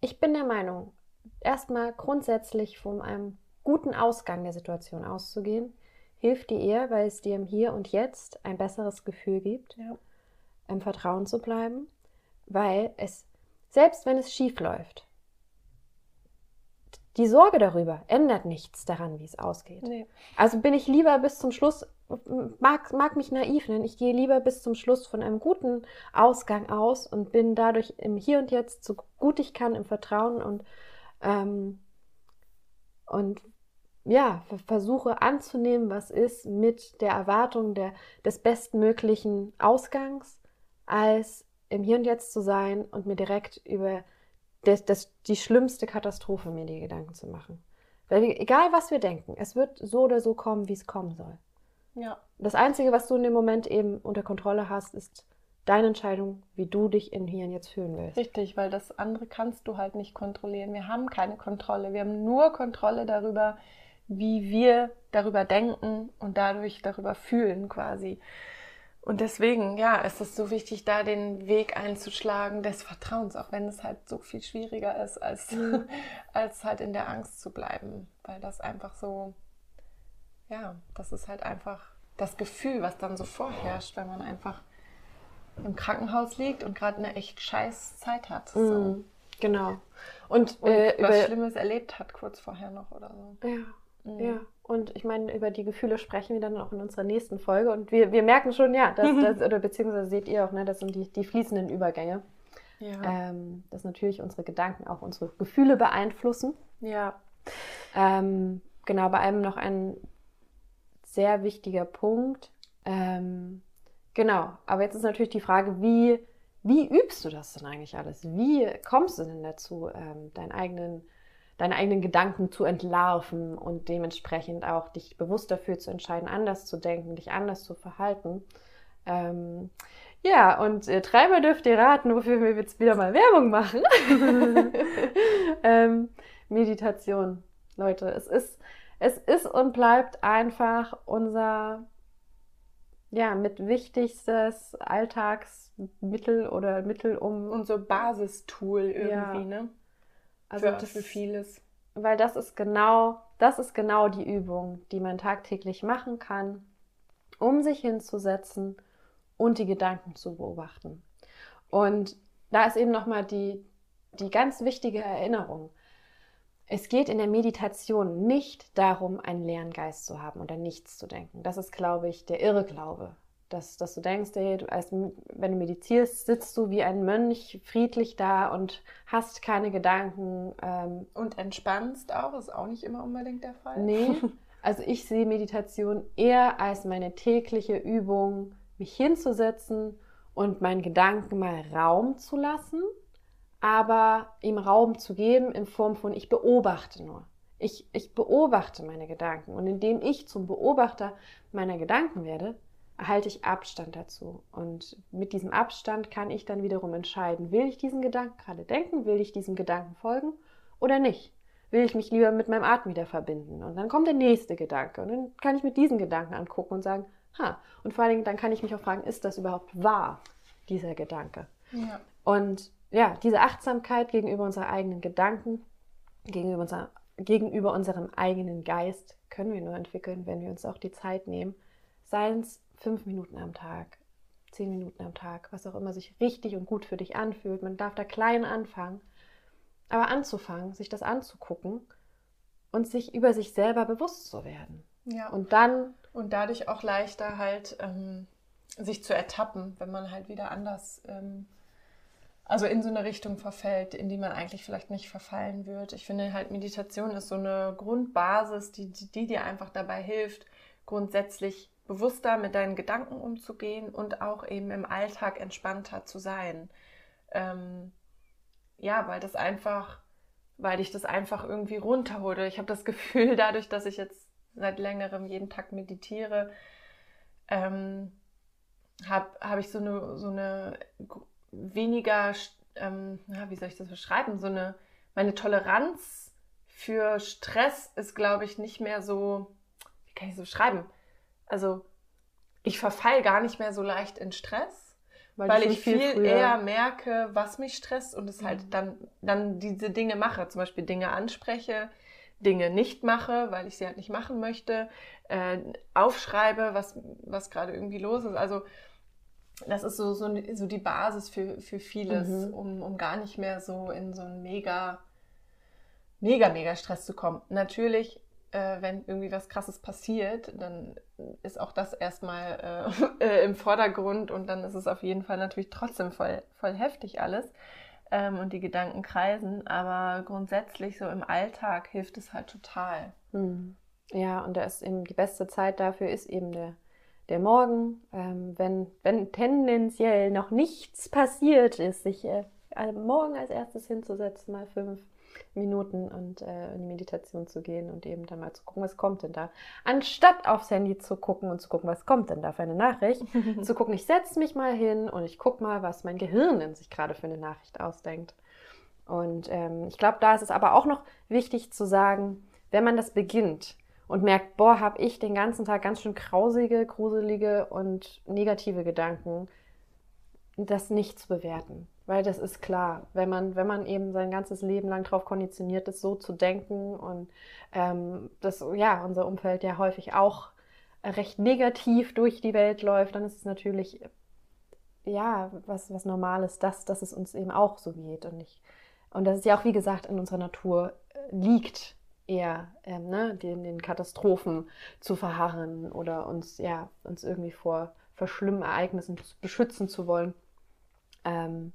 ich bin der Meinung, erstmal grundsätzlich von einem guten Ausgang der Situation auszugehen, hilft dir eher, weil es dir im Hier und Jetzt ein besseres Gefühl gibt. Ja. im Vertrauen zu bleiben, weil es, selbst wenn es schief läuft, die Sorge darüber ändert nichts daran, wie es ausgeht. Nee. Also bin ich lieber bis zum Schluss, mag, mag mich naiv nennen, ich gehe lieber bis zum Schluss von einem guten Ausgang aus und bin dadurch im Hier und Jetzt so gut ich kann im Vertrauen und, ähm, und ja, versuche anzunehmen, was ist, mit der Erwartung der, des bestmöglichen Ausgangs, als im Hier und Jetzt zu sein und mir direkt über das, das, die schlimmste Katastrophe mir die Gedanken zu machen. Weil wir, egal was wir denken, es wird so oder so kommen, wie es kommen soll. Ja. Das Einzige, was du in dem Moment eben unter Kontrolle hast, ist deine Entscheidung, wie du dich in Hier und Jetzt fühlen willst. Richtig, weil das andere kannst du halt nicht kontrollieren. Wir haben keine Kontrolle. Wir haben nur Kontrolle darüber, wie wir darüber denken und dadurch darüber fühlen quasi. Und deswegen, ja, ist es so wichtig, da den Weg einzuschlagen des Vertrauens, auch wenn es halt so viel schwieriger ist, als, mhm. [LAUGHS] als halt in der Angst zu bleiben. Weil das einfach so, ja, das ist halt einfach das Gefühl, was dann so vorherrscht, wenn man einfach im Krankenhaus liegt und gerade eine echt scheiß Zeit hat. So. Mhm, genau. Und, und äh, was Schlimmes erlebt hat kurz vorher noch oder so. Ja. Mhm. Ja, und ich meine, über die Gefühle sprechen wir dann auch in unserer nächsten Folge. Und wir, wir merken schon, ja, dass, [LAUGHS] das, oder beziehungsweise seht ihr auch, ne, das sind die, die fließenden Übergänge. Ja. Ähm, dass natürlich unsere Gedanken auch unsere Gefühle beeinflussen. Ja. Ähm, genau, bei einem noch ein sehr wichtiger Punkt. Ähm, genau, aber jetzt ist natürlich die Frage, wie, wie übst du das denn eigentlich alles? Wie kommst du denn dazu, ähm, deinen eigenen deine eigenen Gedanken zu entlarven und dementsprechend auch dich bewusst dafür zu entscheiden, anders zu denken, dich anders zu verhalten. Ähm, ja, und äh, dreimal dürft ihr raten, wofür wir jetzt wieder mal Werbung machen. [LAUGHS] ähm, Meditation, Leute, es ist, es ist und bleibt einfach unser ja, mit wichtigstes Alltagsmittel oder Mittel, um. Unser Basistool irgendwie, ja. ne? Also für, für vieles. Weil das ist genau, das ist genau die Übung, die man tagtäglich machen kann, um sich hinzusetzen und die Gedanken zu beobachten. Und da ist eben nochmal die, die ganz wichtige Erinnerung. Es geht in der Meditation nicht darum, einen leeren Geist zu haben oder nichts zu denken. Das ist, glaube ich, der Irrglaube dass, dass du denkst, ey, du, als, wenn du meditierst, sitzt du wie ein Mönch friedlich da und hast keine Gedanken. Ähm, und entspannst auch, ist auch nicht immer unbedingt der Fall. Nee, [LAUGHS] also ich sehe Meditation eher als meine tägliche Übung, mich hinzusetzen und meinen Gedanken mal Raum zu lassen, aber ihm Raum zu geben in Form von ich beobachte nur. Ich, ich beobachte meine Gedanken und indem ich zum Beobachter meiner Gedanken werde, halte ich Abstand dazu. Und mit diesem Abstand kann ich dann wiederum entscheiden, will ich diesen Gedanken gerade denken, will ich diesem Gedanken folgen oder nicht. Will ich mich lieber mit meinem Atem wieder verbinden? Und dann kommt der nächste Gedanke. Und dann kann ich mit diesen Gedanken angucken und sagen, ha. Und vor allen Dingen, dann kann ich mich auch fragen, ist das überhaupt wahr, dieser Gedanke? Ja. Und ja, diese Achtsamkeit gegenüber unseren eigenen Gedanken, gegenüber, unser, gegenüber unserem eigenen Geist können wir nur entwickeln, wenn wir uns auch die Zeit nehmen, seien es fünf Minuten am Tag, zehn Minuten am Tag, was auch immer sich richtig und gut für dich anfühlt. Man darf da klein anfangen, aber anzufangen, sich das anzugucken und sich über sich selber bewusst zu werden. Ja. Und dann. Und dadurch auch leichter halt ähm, sich zu ertappen, wenn man halt wieder anders, ähm, also in so eine Richtung verfällt, in die man eigentlich vielleicht nicht verfallen wird. Ich finde halt Meditation ist so eine Grundbasis, die, die, die dir einfach dabei hilft, grundsätzlich bewusster mit deinen Gedanken umzugehen und auch eben im Alltag entspannter zu sein. Ähm, ja, weil das einfach, weil ich das einfach irgendwie runterhole. Ich habe das [LAUGHS] Gefühl, dadurch, dass ich jetzt seit längerem jeden Tag meditiere, ähm, habe hab ich so eine, so eine weniger, ähm, wie soll ich das beschreiben, so eine, meine Toleranz für Stress ist, glaube ich, nicht mehr so, wie kann ich so schreiben? Also ich verfall gar nicht mehr so leicht in Stress, weil, weil ich viel, viel eher merke, was mich stresst und es halt mhm. dann, dann diese Dinge mache, zum Beispiel Dinge anspreche, Dinge nicht mache, weil ich sie halt nicht machen möchte, äh, aufschreibe, was, was gerade irgendwie los ist. Also das ist so, so, so die Basis für, für vieles, mhm. um, um gar nicht mehr so in so einen mega, mega, mega Stress zu kommen. Natürlich, äh, wenn irgendwie was Krasses passiert, dann ist auch das erstmal äh, [LAUGHS] äh, im Vordergrund und dann ist es auf jeden Fall natürlich trotzdem voll, voll heftig alles ähm, und die Gedanken kreisen. Aber grundsätzlich so im Alltag hilft es halt total. Mhm. Ja, und da ist eben die beste Zeit dafür ist eben der der Morgen, ähm, wenn, wenn tendenziell noch nichts passiert ist, sich äh, morgen als erstes hinzusetzen, mal fünf Minuten und äh, in die Meditation zu gehen und eben dann mal zu gucken, was kommt denn da. Anstatt aufs Handy zu gucken und zu gucken, was kommt denn da für eine Nachricht, [LAUGHS] zu gucken, ich setze mich mal hin und ich gucke mal, was mein Gehirn in sich gerade für eine Nachricht ausdenkt. Und ähm, ich glaube, da ist es aber auch noch wichtig zu sagen, wenn man das beginnt, und merkt, boah, habe ich den ganzen Tag ganz schön grausige, gruselige und negative Gedanken, das nicht zu bewerten. Weil das ist klar, wenn man, wenn man eben sein ganzes Leben lang darauf konditioniert ist, so zu denken und ähm, das, ja, unser Umfeld ja häufig auch recht negativ durch die Welt läuft, dann ist es natürlich, ja, was, was Normales, das, dass es uns eben auch so geht und nicht, und das ist ja auch, wie gesagt, in unserer Natur äh, liegt, eher ähm, ne, den, den Katastrophen zu verharren oder uns, ja, uns irgendwie vor, vor schlimmen Ereignissen beschützen zu wollen. Ähm,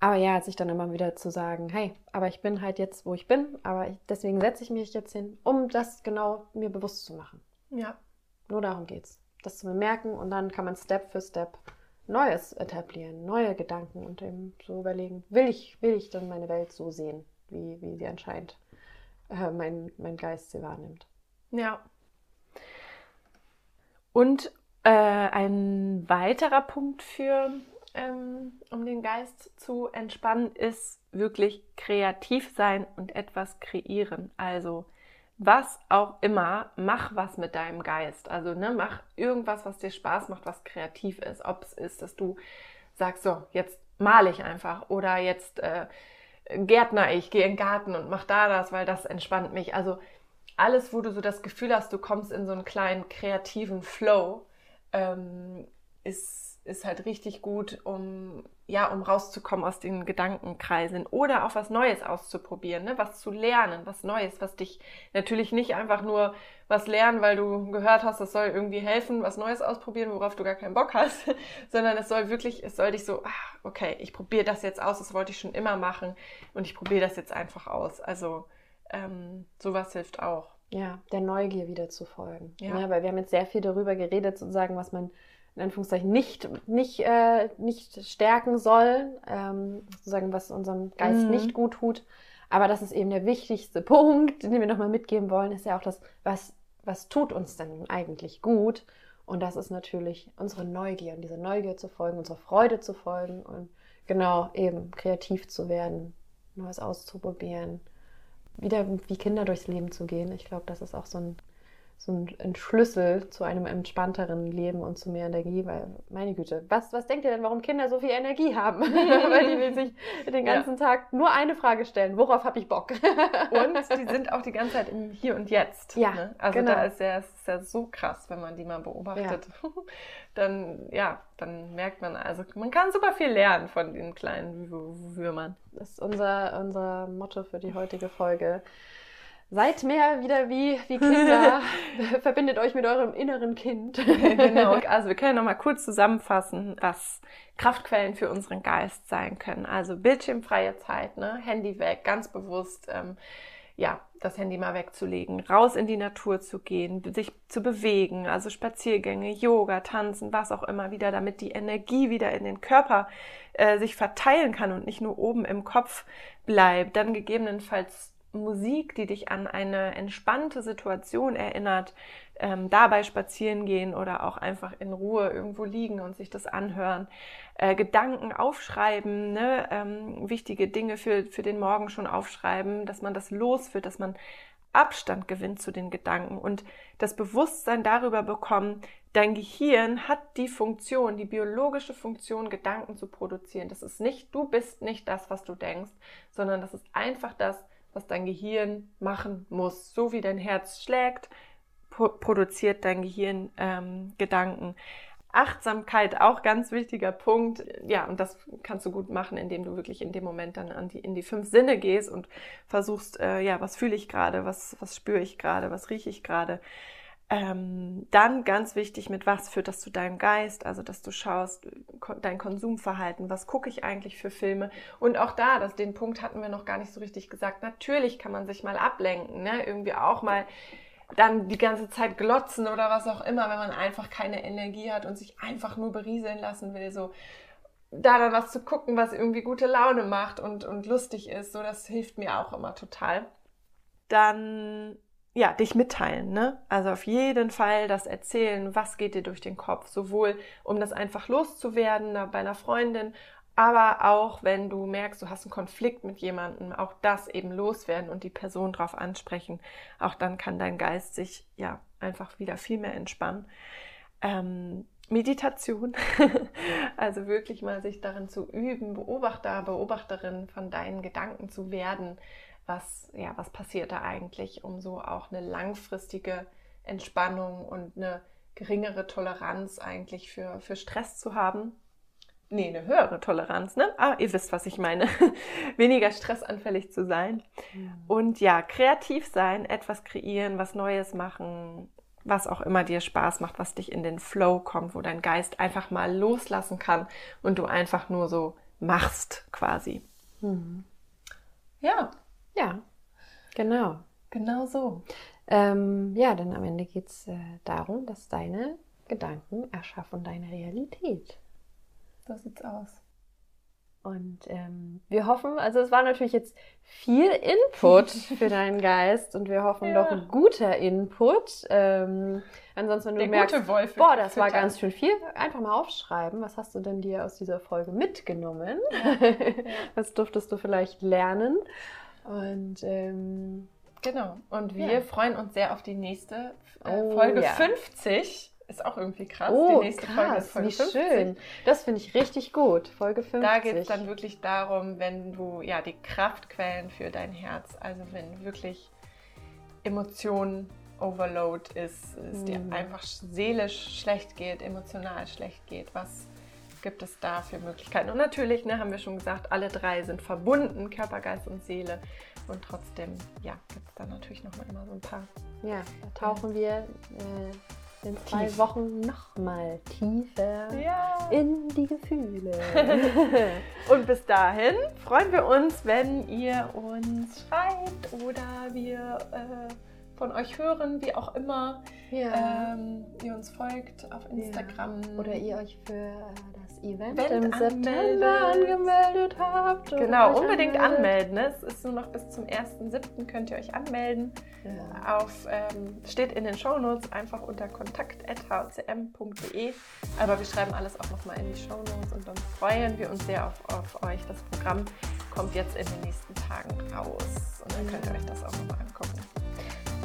aber ja, sich dann immer wieder zu sagen, hey, aber ich bin halt jetzt, wo ich bin, aber ich, deswegen setze ich mich jetzt hin, um das genau mir bewusst zu machen. Ja. Nur darum geht's. Das zu bemerken und dann kann man Step für Step Neues etablieren, neue Gedanken und eben so überlegen, will ich, will ich denn meine Welt so sehen, wie, wie sie anscheinend äh, mein, mein Geist sie wahrnimmt. Ja. Und äh, ein weiterer Punkt für, ähm, um den Geist zu entspannen, ist wirklich kreativ sein und etwas kreieren. Also was auch immer, mach was mit deinem Geist. Also ne, mach irgendwas, was dir Spaß macht, was kreativ ist. Ob es ist, dass du sagst, so, jetzt male ich einfach oder jetzt äh, Gärtner, ich gehe in den Garten und mach da das, weil das entspannt mich. Also alles, wo du so das Gefühl hast, du kommst in so einen kleinen kreativen Flow, ähm, ist, ist halt richtig gut, um ja, um rauszukommen aus den Gedankenkreisen oder auch was Neues auszuprobieren, ne? was zu lernen, was Neues, was dich natürlich nicht einfach nur was lernen, weil du gehört hast, das soll irgendwie helfen, was Neues ausprobieren, worauf du gar keinen Bock hast, [LAUGHS] sondern es soll wirklich, es soll dich so, ach, okay, ich probiere das jetzt aus, das wollte ich schon immer machen und ich probiere das jetzt einfach aus. Also ähm, sowas hilft auch. Ja, der Neugier wieder zu folgen. Ja. ja. weil wir haben jetzt sehr viel darüber geredet, sozusagen, was man in Anführungszeichen nicht, nicht, äh, nicht stärken soll, ähm, sozusagen, was unserem Geist mhm. nicht gut tut. Aber das ist eben der wichtigste [LAUGHS] Punkt, den wir nochmal mitgeben wollen, ist ja auch das, was, was tut uns denn eigentlich gut? Und das ist natürlich unsere Neugier und dieser Neugier zu folgen, unserer Freude zu folgen und genau eben kreativ zu werden, Neues auszuprobieren, wieder wie Kinder durchs Leben zu gehen. Ich glaube, das ist auch so ein so ein, Schlüssel zu einem entspannteren Leben und zu mehr Energie, weil, meine Güte, was, was denkt ihr denn, warum Kinder so viel Energie haben? [LAUGHS] weil die will sich den ganzen ja. Tag nur eine Frage stellen, worauf habe ich Bock? [LAUGHS] und die sind auch die ganze Zeit im Hier und Jetzt. Ja, ne? Also genau. da ist ja, ist ja so krass, wenn man die mal beobachtet. Ja. [LAUGHS] dann, ja, dann merkt man, also man kann super viel lernen von den kleinen Würmern. Das ist unser, unser Motto für die heutige Folge. Seid mehr wieder wie, wie Kinder. [LAUGHS] Verbindet euch mit eurem inneren Kind. genau. [LAUGHS] Also wir können noch mal kurz zusammenfassen, was Kraftquellen für unseren Geist sein können. Also bildschirmfreie Zeit, ne? Handy weg, ganz bewusst. Ähm, ja, das Handy mal wegzulegen, raus in die Natur zu gehen, sich zu bewegen, also Spaziergänge, Yoga, Tanzen, was auch immer wieder, damit die Energie wieder in den Körper äh, sich verteilen kann und nicht nur oben im Kopf bleibt. Dann gegebenenfalls Musik, die dich an eine entspannte Situation erinnert, ähm, dabei spazieren gehen oder auch einfach in Ruhe irgendwo liegen und sich das anhören. Äh, Gedanken aufschreiben, ne? ähm, wichtige Dinge für, für den Morgen schon aufschreiben, dass man das losführt, dass man Abstand gewinnt zu den Gedanken und das Bewusstsein darüber bekommen, dein Gehirn hat die Funktion, die biologische Funktion, Gedanken zu produzieren. Das ist nicht, du bist nicht das, was du denkst, sondern das ist einfach das, was dein Gehirn machen muss. So wie dein Herz schlägt, produziert dein Gehirn ähm, Gedanken. Achtsamkeit auch ganz wichtiger Punkt. Ja, und das kannst du gut machen, indem du wirklich in dem Moment dann an die, in die fünf Sinne gehst und versuchst, äh, ja, was fühle ich gerade, was, was spüre ich gerade, was rieche ich gerade. Ähm, dann ganz wichtig, mit was führt das zu deinem Geist, also dass du schaust, dein Konsumverhalten, was gucke ich eigentlich für Filme. Und auch da, das, den Punkt hatten wir noch gar nicht so richtig gesagt, natürlich kann man sich mal ablenken, ne? irgendwie auch mal dann die ganze Zeit glotzen oder was auch immer, wenn man einfach keine Energie hat und sich einfach nur berieseln lassen will, so da dann was zu gucken, was irgendwie gute Laune macht und, und lustig ist, so das hilft mir auch immer total. Dann ja, dich mitteilen, ne? Also auf jeden Fall das erzählen, was geht dir durch den Kopf, sowohl um das einfach loszuwerden bei einer Freundin, aber auch wenn du merkst, du hast einen Konflikt mit jemandem, auch das eben loswerden und die Person drauf ansprechen. Auch dann kann dein Geist sich ja einfach wieder viel mehr entspannen. Ähm, Meditation, [LAUGHS] also wirklich mal sich darin zu üben, Beobachter, Beobachterin von deinen Gedanken zu werden was, ja, was passiert da eigentlich, um so auch eine langfristige Entspannung und eine geringere Toleranz eigentlich für, für Stress zu haben. Nee, eine höhere Toleranz, ne? Ah, ihr wisst, was ich meine. [LAUGHS] Weniger stressanfällig zu sein. Mhm. Und ja, kreativ sein, etwas kreieren, was Neues machen, was auch immer dir Spaß macht, was dich in den Flow kommt, wo dein Geist einfach mal loslassen kann und du einfach nur so machst quasi. Mhm. Ja, ja, genau. Genau so. Ähm, ja, denn am Ende geht es äh, darum, dass deine Gedanken erschaffen deine Realität. So sieht's aus. Und ähm, wir hoffen, also es war natürlich jetzt viel Input [LAUGHS] für deinen Geist und wir hoffen ja. doch ein guter Input. Ähm, ansonsten, wenn du Der merkst, Wolf boah, das war ganz schön viel, einfach mal aufschreiben. Was hast du denn dir aus dieser Folge mitgenommen? Ja. [LAUGHS] Was durftest du vielleicht lernen? Und ähm, genau. Und wir ja. freuen uns sehr auf die nächste äh, oh, Folge ja. 50. Ist auch irgendwie krass. Oh, die nächste krass, Folge ist Folge wie 50. schön. Das finde ich richtig gut. Folge 50. Da geht es dann wirklich darum, wenn du ja die Kraftquellen für dein Herz, also wenn wirklich Emotionen Overload ist, es mhm. dir einfach seelisch schlecht geht, emotional schlecht geht, was gibt es da für Möglichkeiten? Und natürlich, ne, haben wir schon gesagt, alle drei sind verbunden, Körper, Geist und Seele. Und trotzdem, ja, gibt es da natürlich noch mal immer so ein paar. Ja, da tauchen wir äh, in zwei Tief. Wochen nochmal tiefer ja. in die Gefühle. [LAUGHS] und bis dahin freuen wir uns, wenn ihr uns schreibt oder wir äh, von euch hören, wie auch immer ja. ähm, ihr uns folgt auf Instagram. Ja. Oder ihr euch für äh, das Event, Event im September angemeldet habt. Genau, unbedingt anmelden. Ne? Es ist nur noch bis zum 1.7. könnt ihr euch anmelden. Ja. Auf, ähm, steht in den Shownotes einfach unter kontakt.hcm.de. Aber wir schreiben alles auch nochmal in die Shownotes und dann freuen wir uns sehr auf, auf euch. Das Programm kommt jetzt in den nächsten Tagen raus und dann könnt ihr euch das auch nochmal angucken.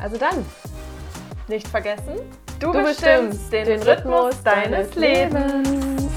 Also dann, nicht vergessen, du, du bestimmst den, den Rhythmus deines Lebens. Lebens.